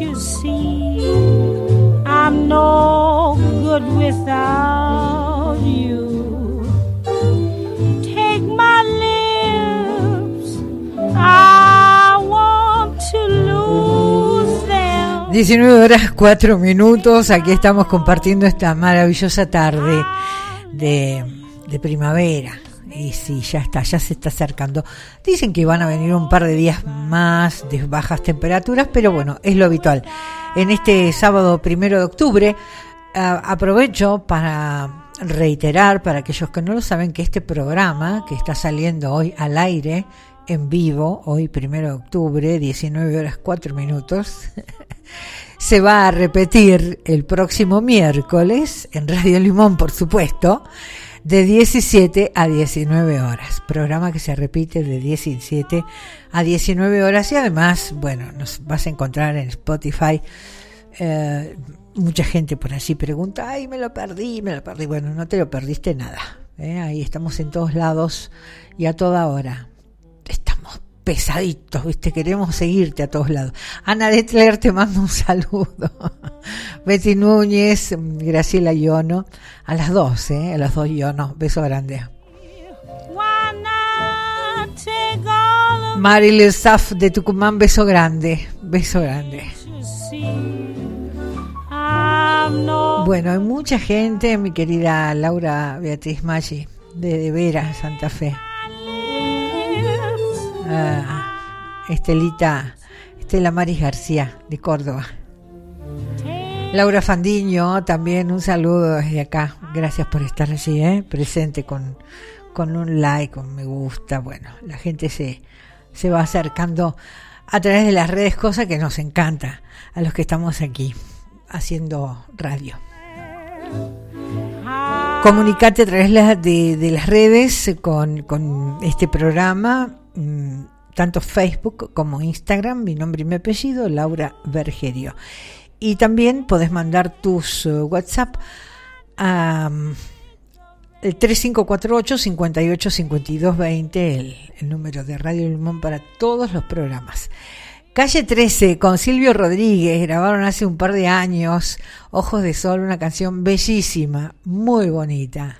You see? I'm no good without 19 horas 4 minutos, aquí estamos compartiendo esta maravillosa tarde de, de primavera. Y sí, ya está, ya se está acercando. Dicen que van a venir un par de días más de bajas temperaturas, pero bueno, es lo habitual. En este sábado primero de octubre, aprovecho para reiterar para aquellos que no lo saben que este programa que está saliendo hoy al aire en vivo, hoy primero de octubre, 19 horas 4 minutos, <laughs> se va a repetir el próximo miércoles en Radio Limón, por supuesto, de 17 a 19 horas. Programa que se repite de 17 a 19 horas y además, bueno, nos vas a encontrar en Spotify. Eh, mucha gente por allí pregunta, ay, me lo perdí, me lo perdí. Bueno, no te lo perdiste nada. ¿eh? Ahí estamos en todos lados y a toda hora. Pesaditos, ¿viste? Queremos seguirte a todos lados. Ana Detler te mando un saludo. <laughs> Betty Núñez, Graciela Iono, a las dos, ¿eh? A las dos Iono. Beso grande. Why not take all of Maril Saf de Tucumán, beso grande. Beso grande. Bueno, hay mucha gente, mi querida Laura Beatriz Maggi, de De Vera, Santa Fe. Estelita, Estela Maris García, de Córdoba. Laura Fandiño, también un saludo desde acá. Gracias por estar allí, ¿eh? presente con, con un like, con me gusta. Bueno, la gente se, se va acercando a través de las redes, cosa que nos encanta a los que estamos aquí haciendo radio. Comunicate a través de, de las redes con, con este programa, mm, tanto Facebook como Instagram, mi nombre y mi apellido, Laura Bergerio. Y también podés mandar tus eh, WhatsApp a mm, el 3548 58 52 20, el, el número de Radio Limón para todos los programas. Calle 13 con Silvio Rodríguez grabaron hace un par de años Ojos de Sol, una canción bellísima, muy bonita.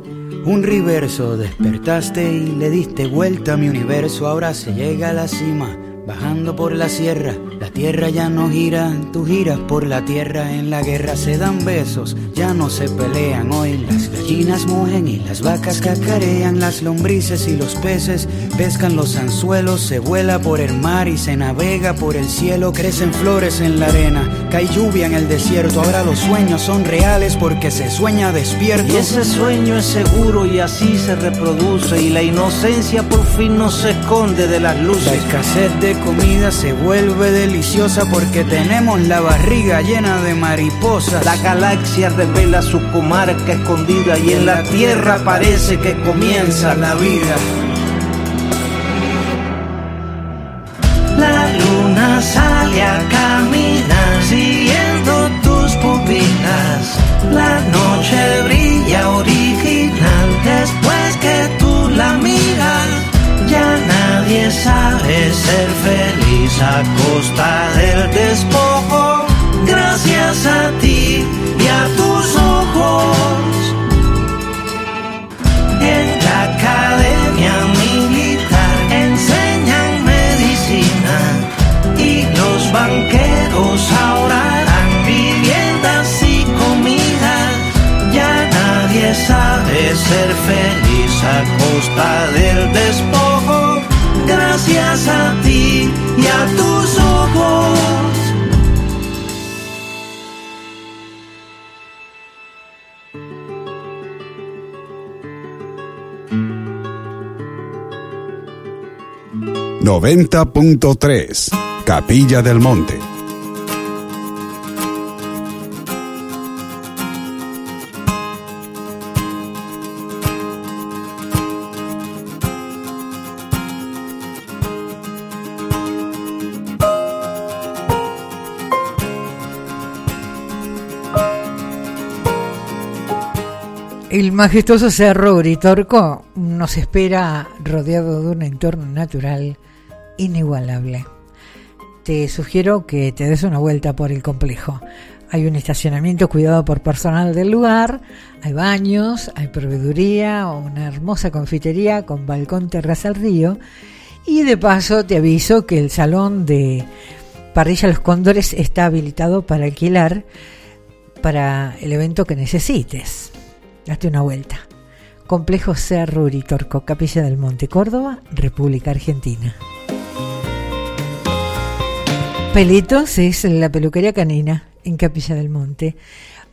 un reverso. Despertaste y le diste vuelta a mi universo. Ahora se llega a la cima, bajando por la sierra. La tierra ya no gira, tú giras por la tierra. En la guerra se dan besos, ya no se pelean. Hoy las gallinas y las vacas cacarean. Las lombrices y los peces pescan los anzuelos. Se vuela por el mar y se navega por el cielo. Crecen flores en la arena, cae lluvia en el desierto. Ahora los sueños son reales porque se sueña despierto. Y ese sueño es seguro y así se reproduce y la inocencia por fin no se esconde de las La luces. escasez de comida se vuelve deliciosa porque tenemos la barriga llena de mariposas. La galaxia revela su comarca escondida y en la tierra parece que comienza la vida. La luna sale a caminar siguiendo tus pupilas. La noche brilla original después que tú la miras. Ya nadie sabe ser feliz a costa del despojo. Gracias a ti a costa del despojo. Gracias a ti y a tus ojos. .3 Capilla del Monte. Majestuoso cerro Uritorco nos espera rodeado de un entorno natural inigualable. Te sugiero que te des una vuelta por el complejo. Hay un estacionamiento cuidado por personal del lugar, hay baños, hay proveeduría, una hermosa confitería con balcón terraza al río y de paso te aviso que el salón de Parrilla Los Cóndores está habilitado para alquilar para el evento que necesites. Date una vuelta. Complejo Cerro Uritorco, Capilla del Monte, Córdoba, República Argentina. Pelitos es la peluquería canina en Capilla del Monte.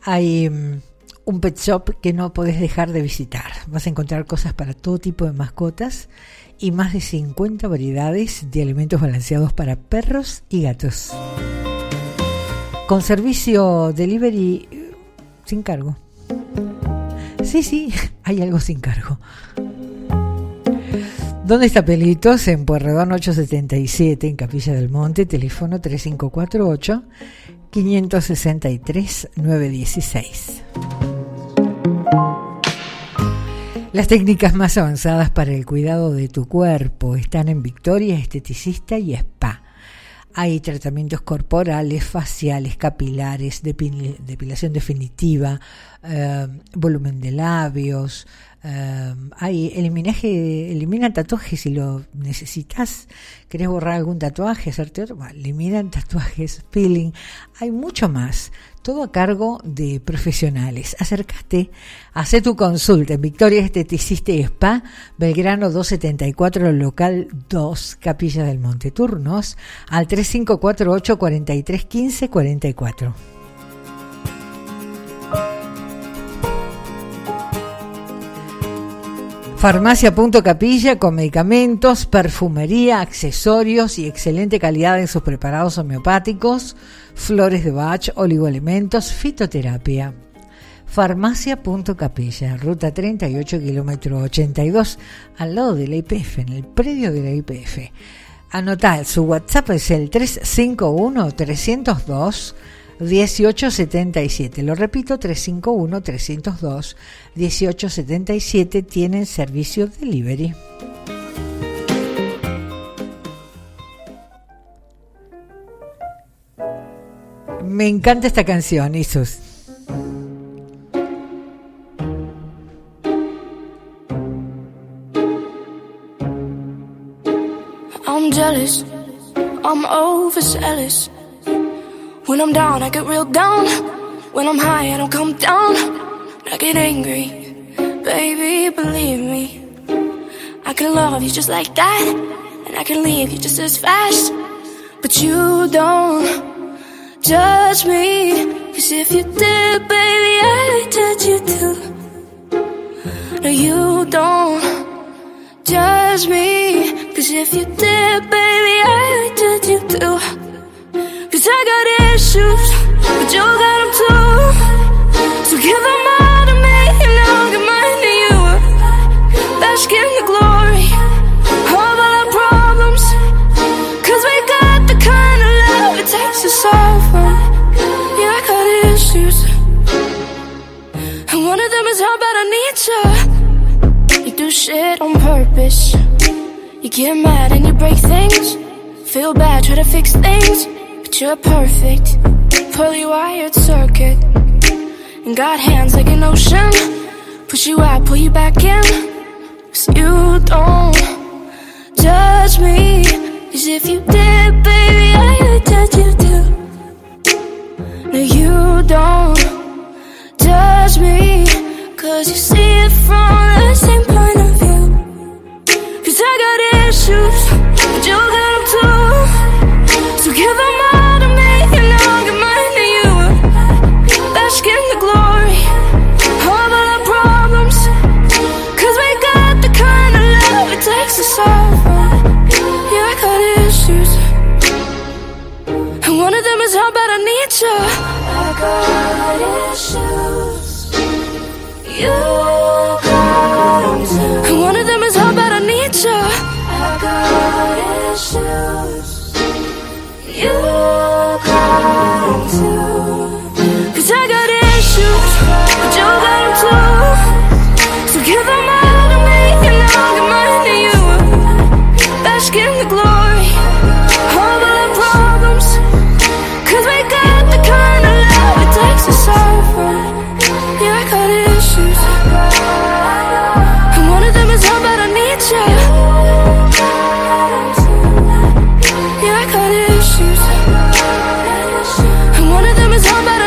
Hay mm, un pet shop que no podés dejar de visitar. Vas a encontrar cosas para todo tipo de mascotas y más de 50 variedades de alimentos balanceados para perros y gatos. Con servicio delivery eh, sin cargo. Sí, sí, <laughs> hay algo sin cargo. ¿Dónde está Pelitos? En Puerredón 877, en Capilla del Monte, teléfono 3548 563 916. Las técnicas más avanzadas para el cuidado de tu cuerpo están en Victoria Esteticista y Spa. Hay tratamientos corporales, faciales, capilares, depi- depilación definitiva, eh, volumen de labios, Eh, hay eliminaje, elimina tatuajes si lo necesitas. ¿Querés borrar algún tatuaje, hacerte otro? Bueno, eliminan tatuajes, peeling. Hay mucho más. Todo a cargo de profesionales. Acércate, hace tu consulta en Victoria Esteticista y Spa, Belgrano 274, local 2, Capilla del Monte. Turnos al 3548 43 15 44. Farmacia Punto Capilla con medicamentos, perfumería, accesorios y excelente calidad en sus preparados homeopáticos, flores de Bach, oligoelementos, fitoterapia. Farmacia Punto Capilla, ruta 38, kilómetro 82, al lado de la IPF, en el predio de la IPF. Anotad, su WhatsApp es el 351 302 1877. Lo repito, 351-302-1877 tienen servicio delivery. Me encanta esta canción, Isus. I'm jealous. When I'm down, I get real down. When I'm high, I don't come down. I get angry, baby, believe me. I can love you just like that, and I can leave you just as fast. But you don't judge me, cause if you did, baby, I'd judge you too. No, you don't judge me, cause if you did, baby, I'd judge you too. Cause I got issues, but you got them too. So give them all to me, and I'll give mine to you. Bask in the glory of our problems. Cause we got the kind of love it takes to solve them. Yeah, I got issues. And one of them is how bad I need you. You do shit on purpose. You get mad and you break things. Feel bad, try to fix things. You're perfect, poorly wired circuit. And got hands like an ocean. Push you out, pull you back in. Cause you don't judge me. Cause if you did, baby, I would judge you too. No, you don't judge me. Cause you see you. I got issues. You got them too. One of them is how bad I need you. I got issues. You got them too. Radio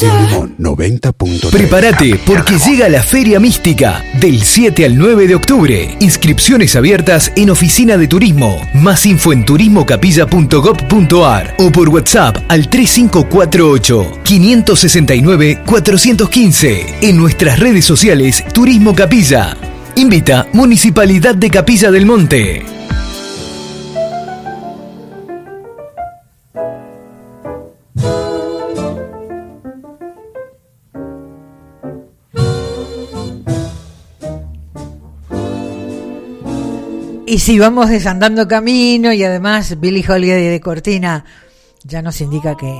you. Limón 90.3. Prepárate porque llega la Feria Mística del 7 al 9 de octubre. Inscripciones abiertas en Oficina de Turismo. Más info en turismocapilla.gov.ar o por WhatsApp al 3548 569 415. En nuestras redes sociales Turismo Capilla. Invita Municipalidad de Capilla del Monte. Y si vamos desandando camino y además Billy Holiday de Cortina ya nos indica que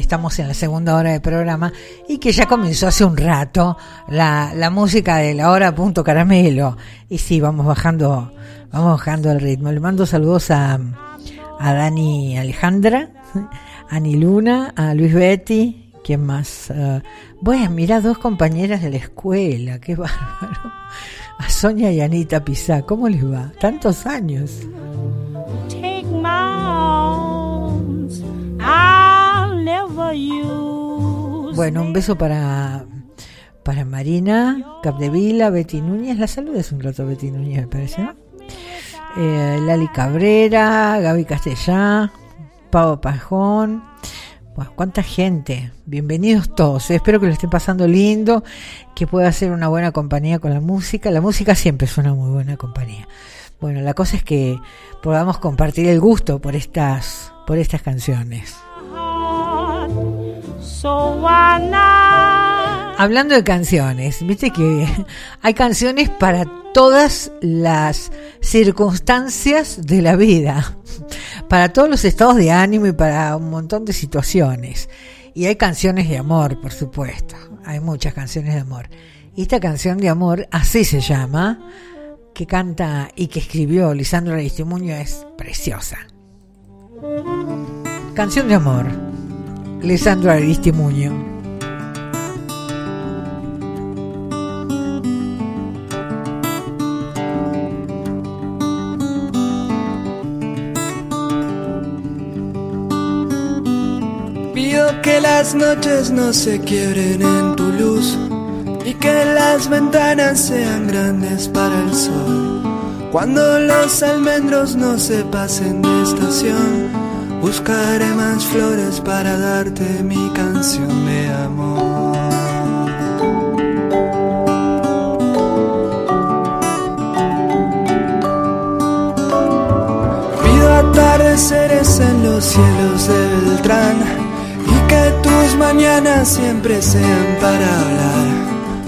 estamos en la segunda hora del programa y que ya comenzó hace un rato la, la música de la hora punto caramelo. Y sí, vamos bajando, vamos bajando el ritmo. Le mando saludos a, a Dani Alejandra, a <laughs> Ani Luna, a Luis Betty, ¿quién más? Ah, bueno, mira, dos compañeras de la escuela, qué <laughs> bárbaro. A Sonia y Anita Pizá, ¿cómo les va? Tantos años. Take my arms. Bueno, un beso para para Marina Capdevila, Betty Núñez. La saludes un rato, Betty Núñez, me parece. Eh, Lali Cabrera, Gaby Castellá, Pavo Pajón. Cuánta gente. Bienvenidos todos. eh. Espero que lo estén pasando lindo, que pueda ser una buena compañía con la música. La música siempre es una muy buena compañía. Bueno, la cosa es que podamos compartir el gusto por estas por estas canciones. Hablando de canciones, viste que <laughs> hay canciones para todas las circunstancias de la vida, <laughs> para todos los estados de ánimo y para un montón de situaciones. Y hay canciones de amor, por supuesto. Hay muchas canciones de amor. Y esta canción de amor, así se llama, que canta y que escribió Lisandro Aristimuño, es preciosa. Canción de amor, Lisandro Aristimuño. Pido que las noches no se quiebren en tu luz y que las ventanas sean grandes para el sol. Cuando los almendros no se pasen de estación, buscaré más flores para darte mi canción de amor. Pido atardeceres en los cielos de Beltrán y que tus mañanas siempre sean para hablar.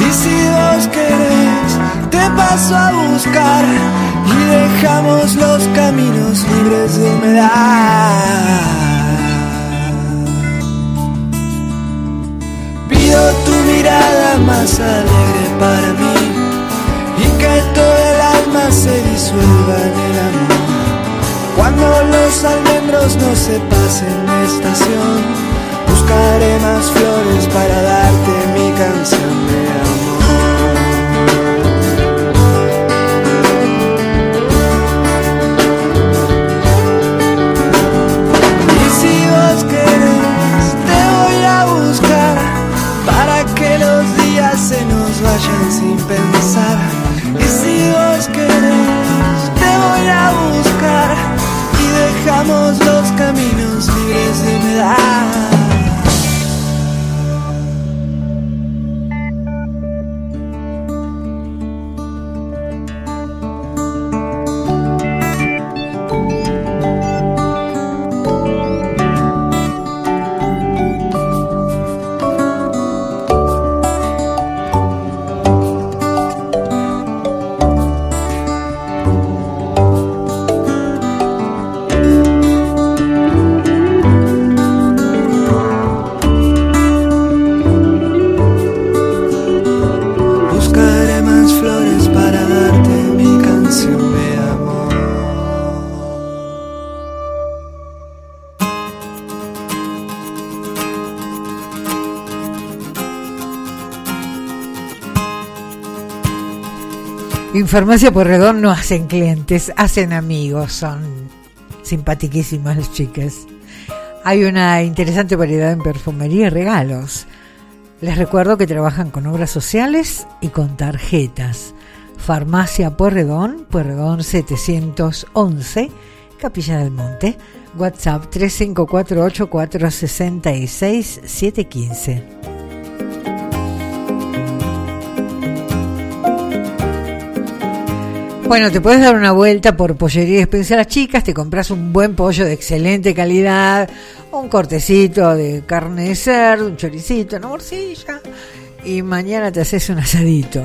Y si vos querés, te paso a buscar y dejamos los caminos libres de humedad. Pido tu mirada más alegre para mí y que todo el alma se disuelva en el amor. Cuando los almendros no se pasen de estación, buscaré más flores para darte mi canción de amor. Y si vos querés, te voy a buscar para que los días se nos vayan sin pensar. Y si vos querés, te voy a buscar y dejamos los caminos libres de humedad. Farmacia Porredón no hacen clientes, hacen amigos, son simpatiquísimas las chicas. Hay una interesante variedad en perfumería y regalos. Les recuerdo que trabajan con obras sociales y con tarjetas. Farmacia Porredón, Porredón 711, Capilla del Monte. WhatsApp 3548466715. Bueno, te puedes dar una vuelta por Pollería Despensa las Chicas, te compras un buen pollo de excelente calidad, un cortecito de carne de cerdo, un choricito, una morcilla, y mañana te haces un asadito.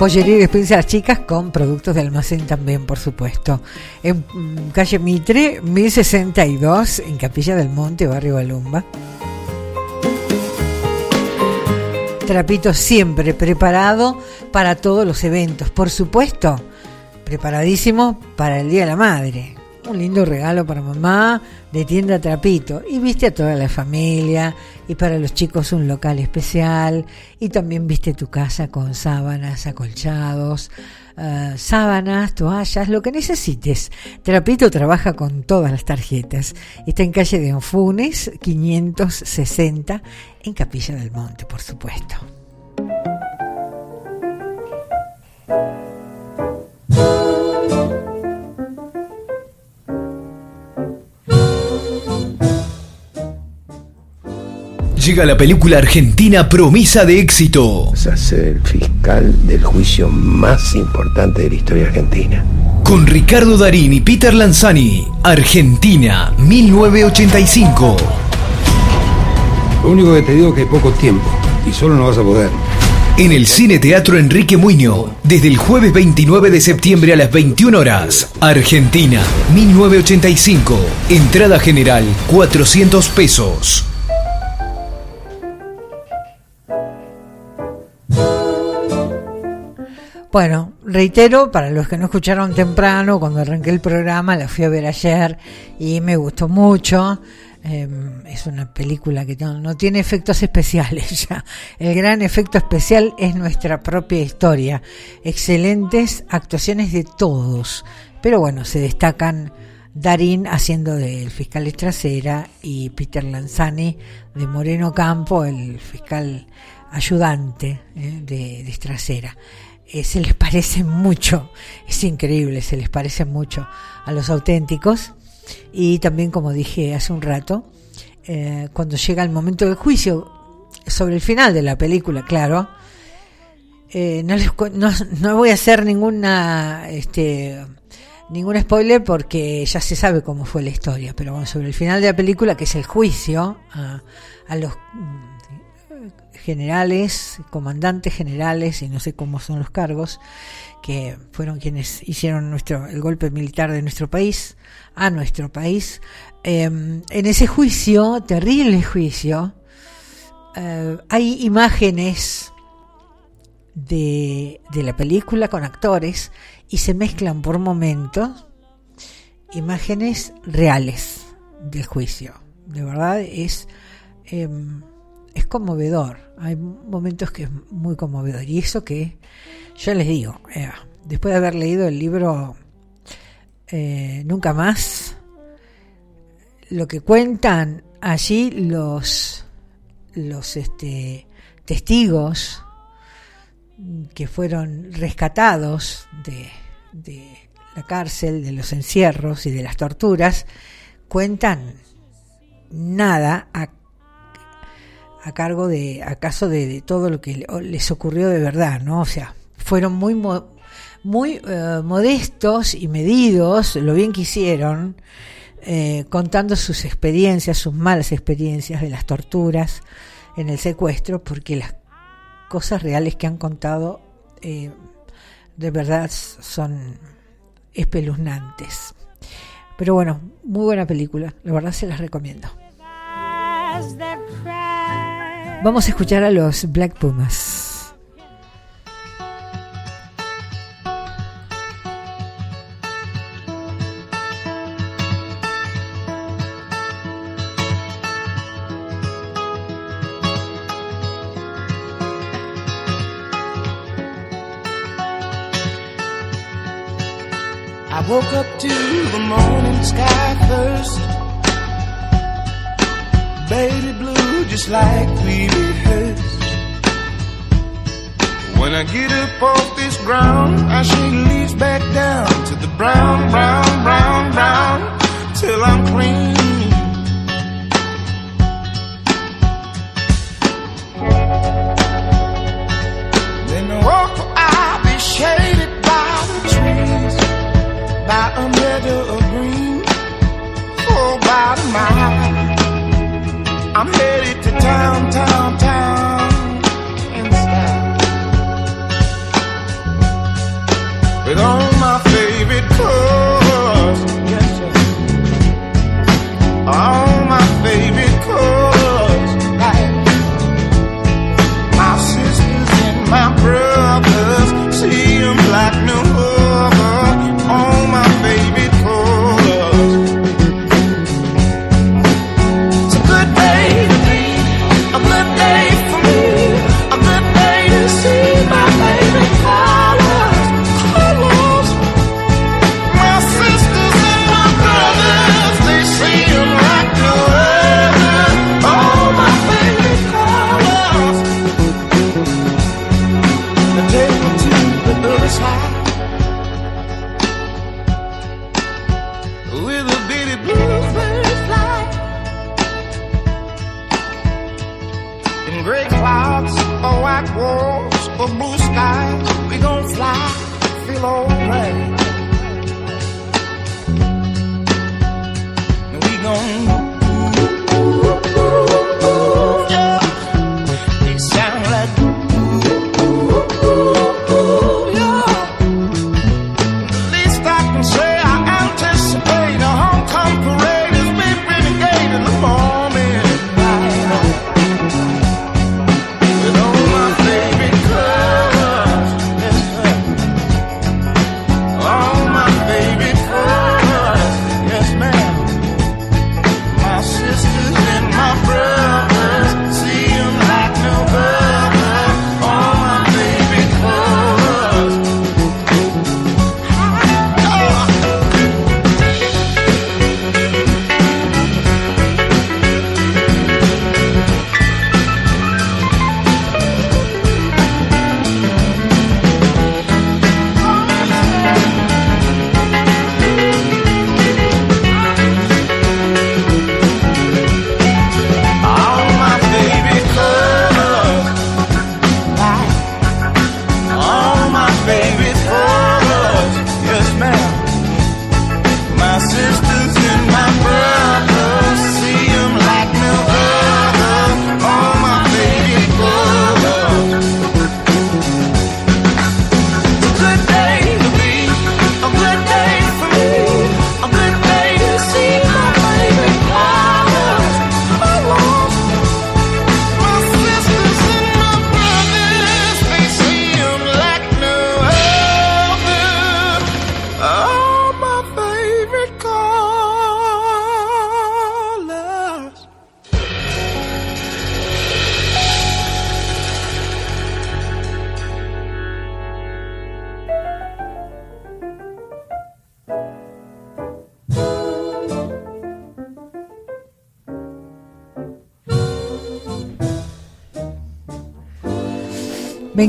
Pollería y Despensa las Chicas con productos de almacén también, por supuesto. En mm, calle Mitre, 1062, en Capilla del Monte, Barrio Balumba. Trapito siempre preparado para todos los eventos. Por supuesto, preparadísimo para el Día de la Madre. Un lindo regalo para mamá de tienda Trapito. Y viste a toda la familia. Y para los chicos un local especial. Y también viste tu casa con sábanas, acolchados, eh, sábanas, toallas, lo que necesites. Trapito trabaja con todas las tarjetas. Está en calle de Anfunes, 560, en Capilla del Monte, por supuesto. Llega la película argentina Promesa de éxito. Vas a ser el fiscal del juicio más importante de la historia argentina. Con Ricardo Darín y Peter Lanzani. Argentina, 1985. Lo único que te digo es que hay poco tiempo y solo no vas a poder. En el Cine Teatro Enrique Muño, desde el jueves 29 de septiembre a las 21 horas. Argentina, 1985. Entrada general, 400 pesos. Bueno, reitero, para los que no escucharon temprano, cuando arranqué el programa, la fui a ver ayer y me gustó mucho. Eh, es una película que no, no tiene efectos <laughs> especiales ya. El gran efecto especial es nuestra propia historia. Excelentes actuaciones de todos. Pero bueno, se destacan Darín haciendo del fiscal Estracera y Peter Lanzani de Moreno Campo, el fiscal ayudante eh, de, de. Eh, se les <laughs> parece mucho, es increíble, se les parece mucho a los auténticos. Y también, como dije hace un rato, eh, cuando llega el momento del juicio, sobre el final de la película, claro, eh, no, les no, no voy a hacer ninguna este ningún spoiler porque ya se sabe cómo fue la historia, pero bueno, sobre el final de la película, que es el juicio a, a los mm, generales, comandantes generales y no sé cómo son los cargos, que fueron quienes hicieron nuestro el golpe militar de nuestro país a nuestro país. Eh, en ese juicio, terrible juicio, eh, hay imágenes de, de la película con actores y se mezclan por momentos imágenes reales del juicio. De verdad es, eh, es conmovedor. Hay momentos que es muy conmovedor. Y eso que yo les digo, después de haber leído el libro eh, Nunca más, lo que cuentan allí los, los este, testigos que fueron rescatados de, de la cárcel, de los encierros y de las torturas, cuentan nada a, a cargo de, acaso de, todo lo que les ocurrió de verdad, ¿no? O sea, fueron muy, muy eh, modestos y medidos, lo bien que hicieron, eh, contando sus experiencias, sus malas experiencias de las torturas en el secuestro, porque las cosas reales que han contado eh, de verdad son espeluznantes. Pero bueno, muy buena película, la verdad se las recomiendo. Vamos a escuchar a los Black Pumas. Woke up to the morning sky first. Baby blue, just like we rehearsed. When I get up off this ground, I shake leaves back down to the brown, brown, brown, brown, till I'm clean.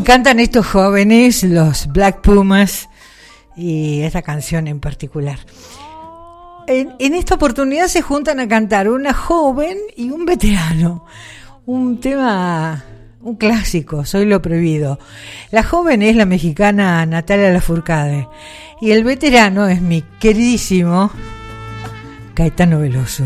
Encantan estos jóvenes, los Black Pumas, y esta canción en particular. En, esta oportunidad se juntan a cantar una joven y un veterano. Un tema, un clásico, Soy lo prohibido. La joven es la mexicana Natalia Lafourcade y el veterano es mi queridísimo Caetano Veloso.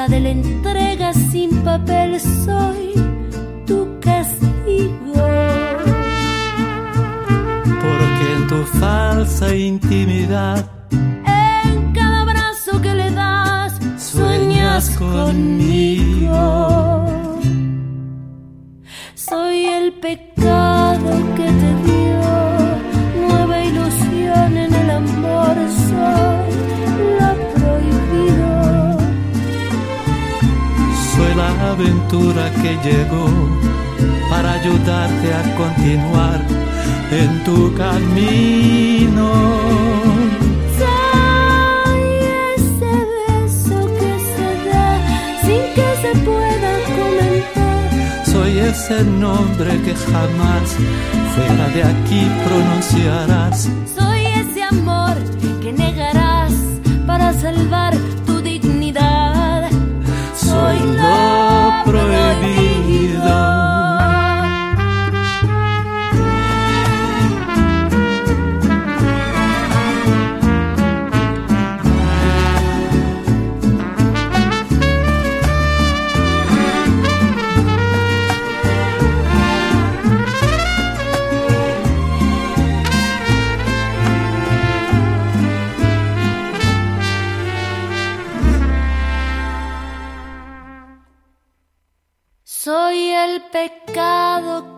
La de la entrega sin papel, soy tu castigo. Porque en tu falsa intimidad En cada abrazo que le das, sueñas conmigo. Soy el pecado que te Aventura que llegó para ayudarte a continuar en tu camino. Soy ese beso que se da sin que se pueda comentar. Soy ese nombre que jamás fuera de aquí pronunciarás. Soy ese amor que negarás para salvar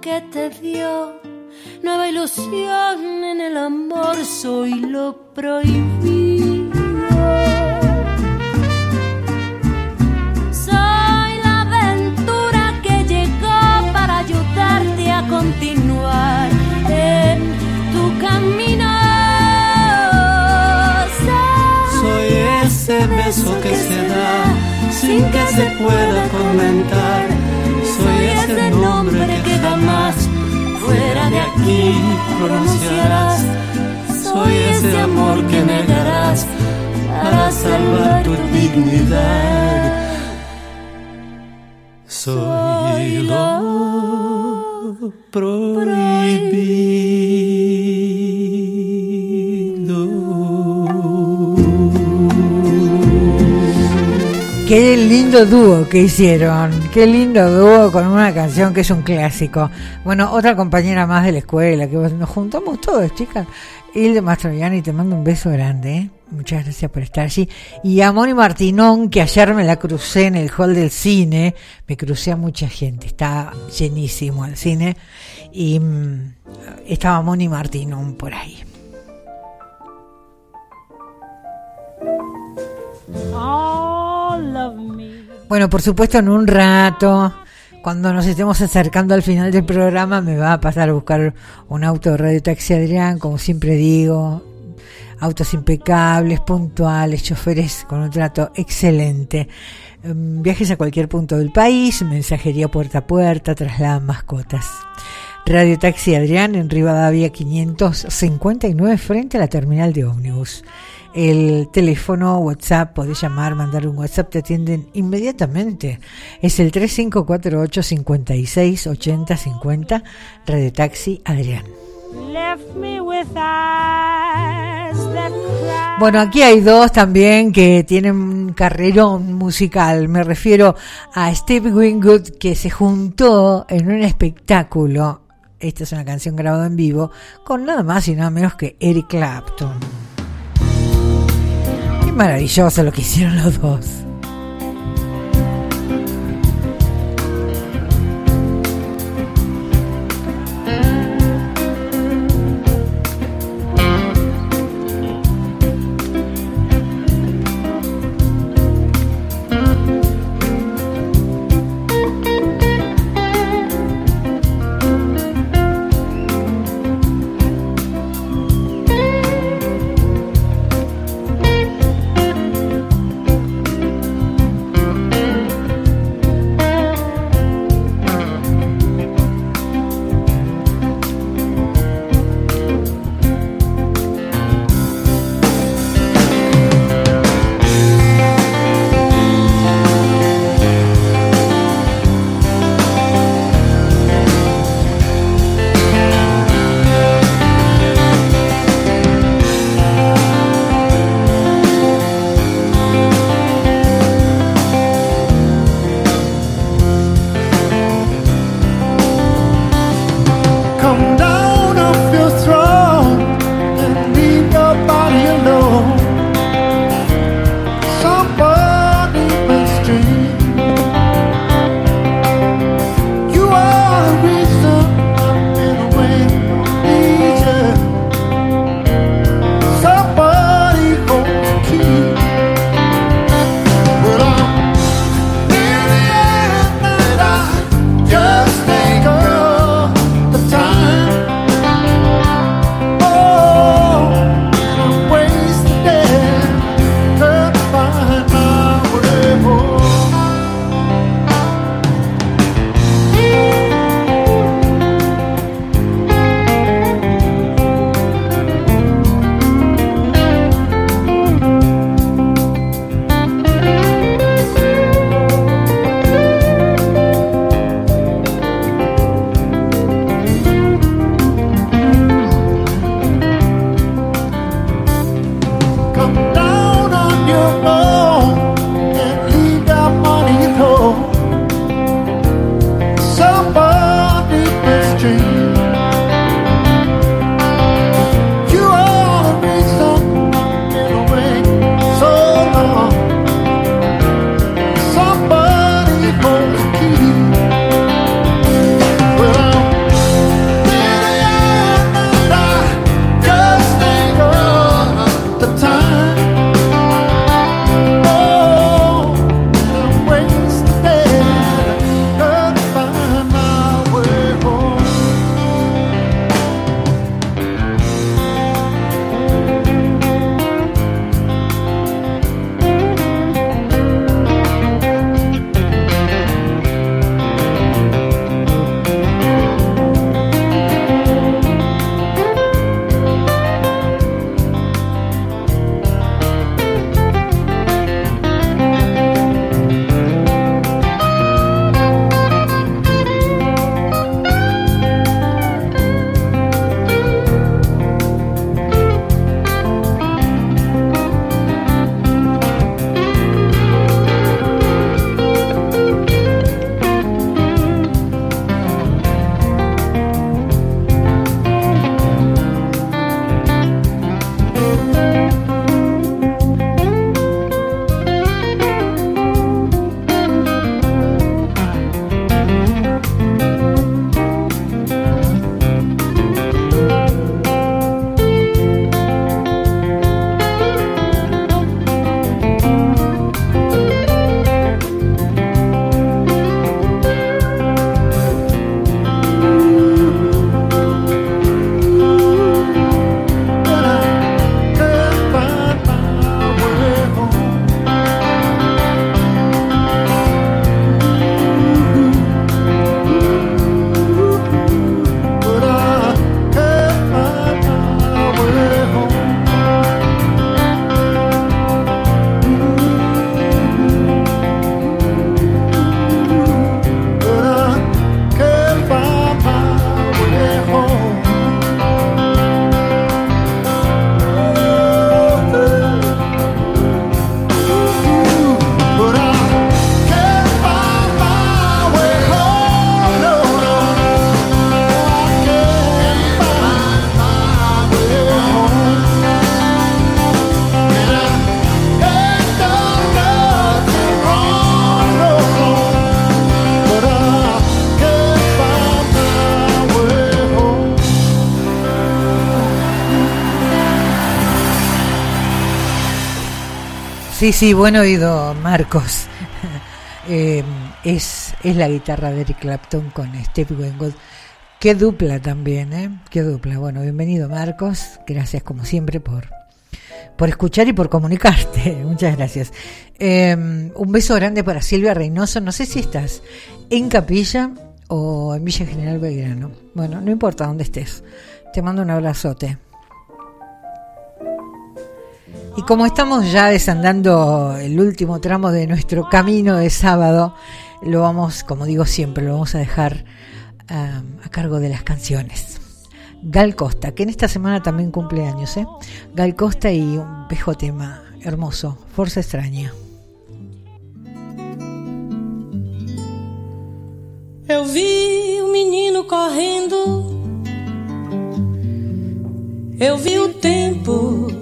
que te dio. Nueva ilusión en el amor, soy lo prohibido. Soy la aventura que llegó para ayudarte a continuar en tu camino. Soy ese beso que se da sin que se pueda comentar. Aquí pronunciarás. Soy ese amor que negarás para salvar tu dignidad. Soy lo Qué lindo dúo que hicieron, qué lindo dúo con una canción que es un clásico. Bueno, otra compañera más de la escuela, que nos juntamos todos, chicas. Hilde Mastroianni, te mando un beso grande, ¿eh? muchas gracias por estar allí. Y a Moni Martinón, que ayer me la crucé en el hall del cine, me crucé a mucha gente, está llenísimo el cine, y mm, estaba Moni Martinón por ahí. Me. Bueno, por supuesto, en un rato, cuando nos estemos acercando al final del programa, me va a pasar a buscar un auto de Radio Taxi Adrián, como siempre digo. Autos impecables, puntuales, choferes con un trato excelente. Em, Viajes a cualquier punto del país, mensajería puerta a puerta, trasladan mascotas. Radio Taxi Adrián en Rivadavia 559 frente a la terminal de ómnibus. El teléfono WhatsApp, podés llamar, mandar un WhatsApp, te atienden inmediatamente. Es el 3548 56 80 50 Radio Taxi Adrián. Bueno, aquí hay dos también que tienen un carrerón musical. Me refiero a Steve Wingood que se juntó en un espectáculo. Esta es una canción grabada en vivo con nada más y nada menos que Eric Clapton. Maravilloso lo que hicieron los dos. Sí, sí, buen oído, Marcos. <laughs> Eh, es, es la guitarra de Eric Clapton con Steve Winwood. Qué dupla también, ¿eh? Qué dupla. Bueno, bienvenido, Marcos. Gracias, como siempre, por, por escuchar y por comunicarte. <laughs> Muchas gracias. Eh, un beso grande para Silvia Reynoso. No sé si estás en Capilla o en Villa General Belgrano. Bueno, no importa dónde estés. Te mando un abrazote. Y como estamos ya desandando el último tramo de nuestro camino de sábado, lo vamos, como digo siempre, lo vamos a dejar um, a cargo de las canciones. Gal Costa, que en esta semana también cumple años, ¿eh? Gal Costa y un viejo tema hermoso, Forza Extraña. Eu vi o menino correndo, eu vi o tempo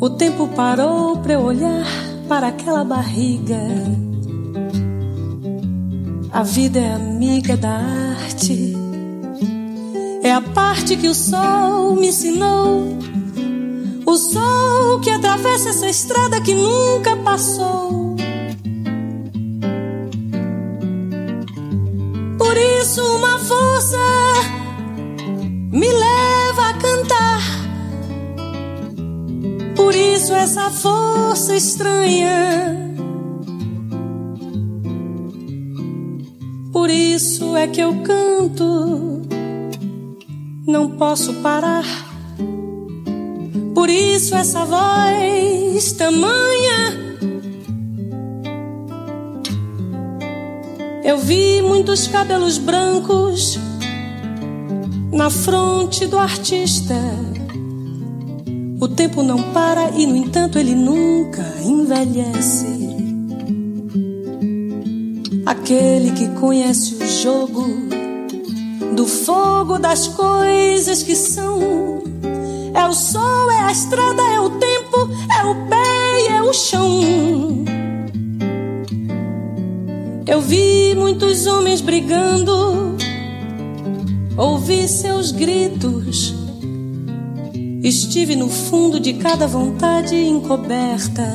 O tempo parou para eu olhar para aquela barriga. A vida é amiga da arte. É a parte que o sol me ensinou. O sol que atravessa essa estrada que nunca passou. Por isso, uma força me leva Isso, essa força estranha. Por isso é que eu canto, não posso parar. Por isso, essa voz tamanha. Eu vi muitos cabelos brancos na fronte do artista. O tempo não para e, no entanto, ele nunca envelhece. Aquele que conhece o jogo do fogo das coisas que são. É o sol, é a estrada, é o tempo, é o pé e é o chão. Eu vi muitos homens brigando, ouvi seus gritos. Estive no fundo de cada vontade encoberta.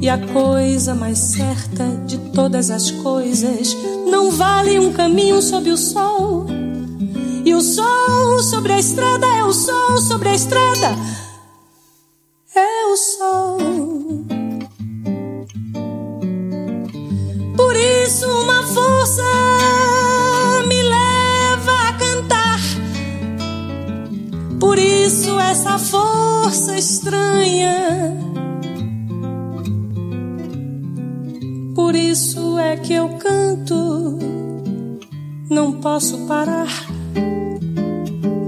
E a coisa mais certa de todas as coisas não vale um caminho sob o sol. E o sol sobre a estrada é o sol sobre a estrada. Essa força estranha. Por isso é que eu canto, não posso parar.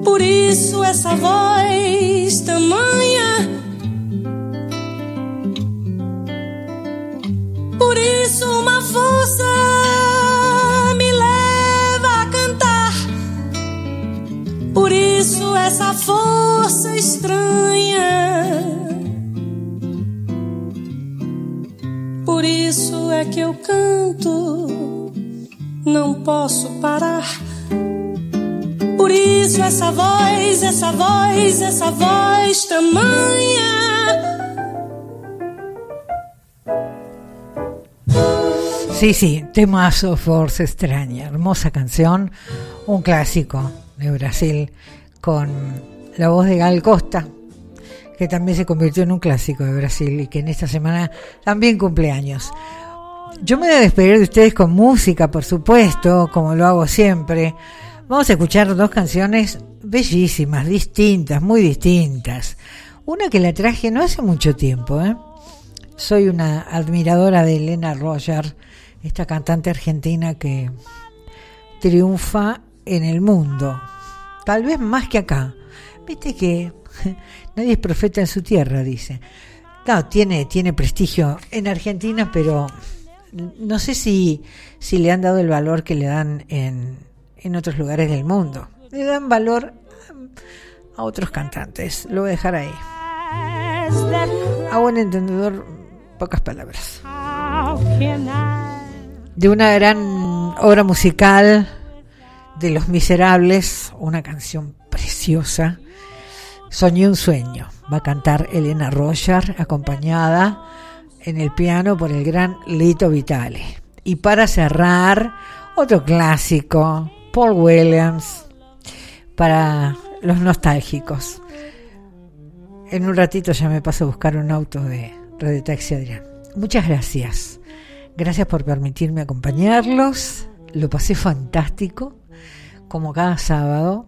Por isso, essa voz tamanha. Por isso uma força essa força estranha. Por isso é que eu canto, não posso parar. Por isso essa voz, essa voz, essa voz tamanha. Sí, sí, temazo Force Extraña, hermosa canción, un clásico de Brasil con la voz de Gal Costa, que también se convirtió en un clásico de Brasil y que en esta semana también cumple años. Yo me voy a despedir de ustedes con música, por supuesto, como lo hago siempre. Vamos a escuchar dos canciones bellísimas, distintas, muy distintas. Una que la traje no hace mucho tiempo, ¿eh? Soy una admiradora de Elena Roger, esta cantante argentina que triunfa en el mundo, tal vez más que acá. Viste que <laughs> nadie es profeta en su tierra, dice. Claro, tiene, tiene prestigio en Argentina, pero no sé si, si le han dado el valor que le dan en, en otros lugares del mundo. Le dan valor a otros cantantes. Lo voy a dejar ahí. A buen entendedor, pocas palabras. De una gran obra musical de Los Miserables, una canción preciosa. Soñé un sueño. Va a cantar Elena Roger, acompañada en el piano por el gran Lito Vitale. Y para cerrar, otro clásico, Paul Williams, para los nostálgicos. En un ratito ya me paso a buscar un auto de Radio Taxi Adrián. Muchas gracias. Gracias por permitirme acompañarlos. Lo pasé fantástico, como cada sábado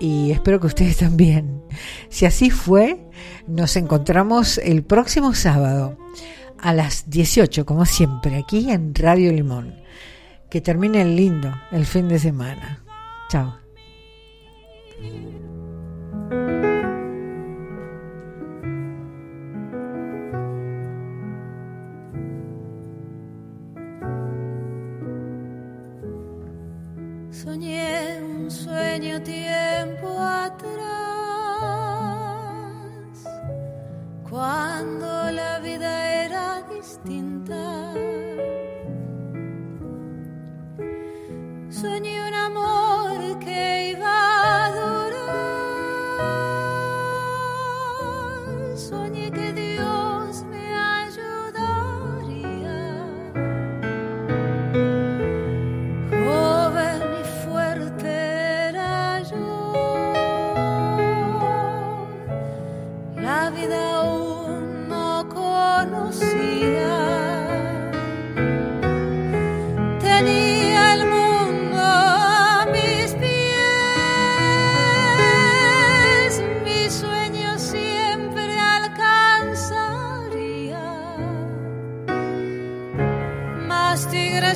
y espero que ustedes <laughs> también. Si así fue, nos encontramos el próximo sábado a las 18, como siempre, aquí en Radio Limón. Que termine el lindo el fin de semana. Chao. Un sueño tiempo atrás, cuando la vida era distinta. Soñé un amor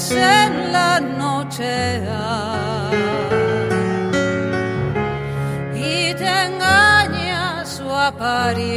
En la noche y te engaña su apariencia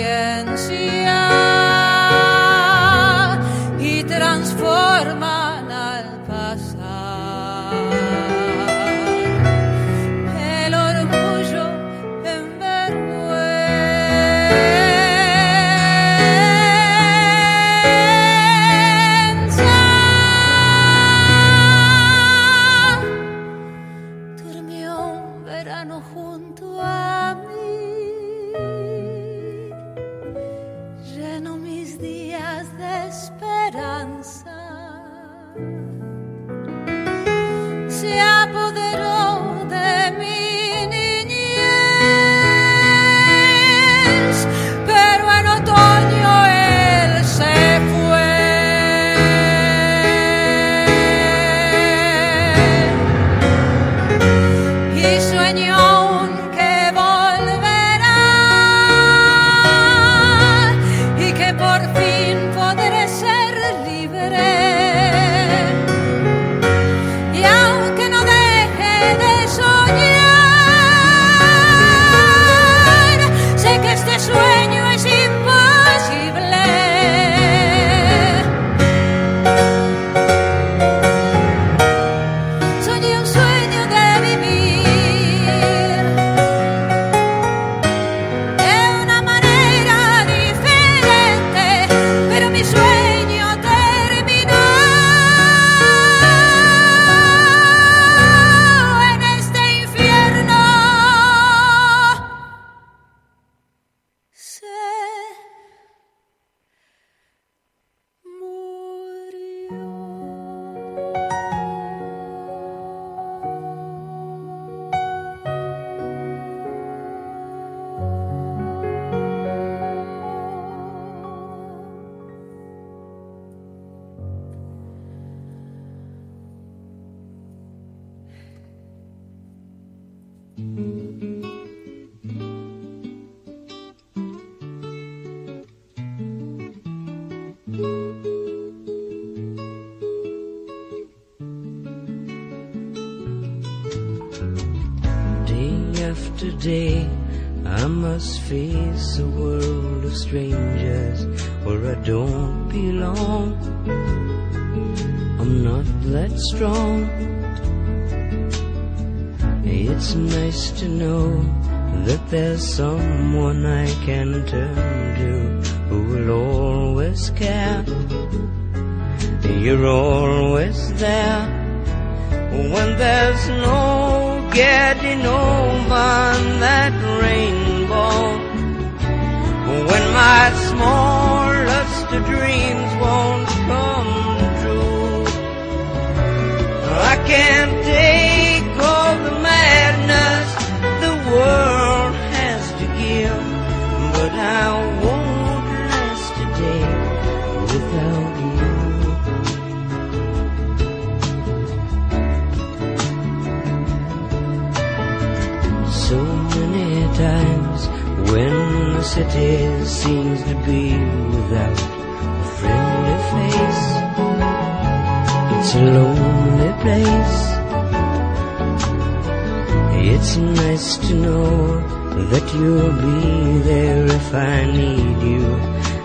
you'll be there if I need you,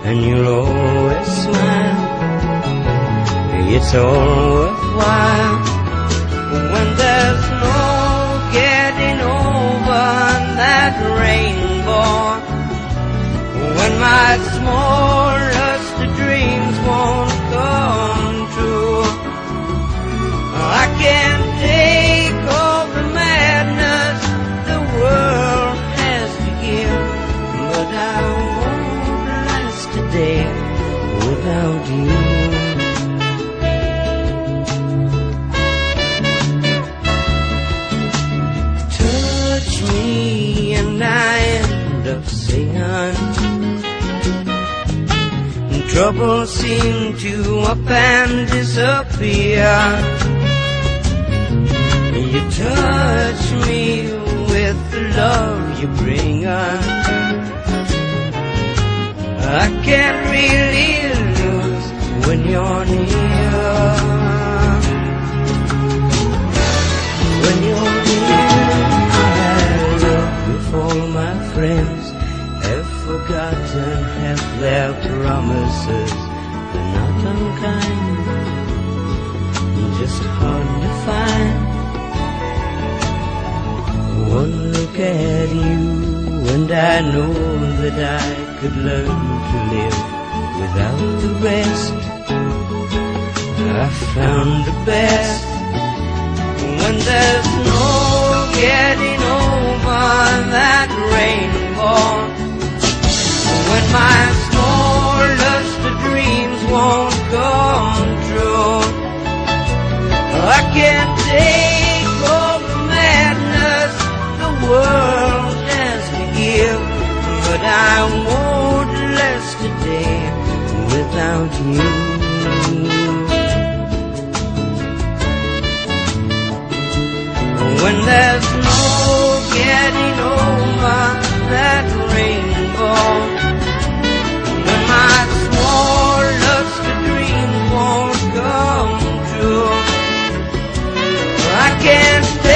and you'll always smile. It's all worthwhile when there's no getting over that rainbow. When my smallest Trouble seem to up and disappear. You touch me with the love you bring on. I can't really lose when you're near. When you're near, I love if all my friends have forgotten half their promises. They're not unkind, just hard to find. One look at you, and I know that I could learn to live without the rest. I found the best when there's no getting over that rainbow. When my smallest dreams won't come true, I can't take all the madness the world has to give, but I won't last a day without you. when there's no getting over that rainbow. I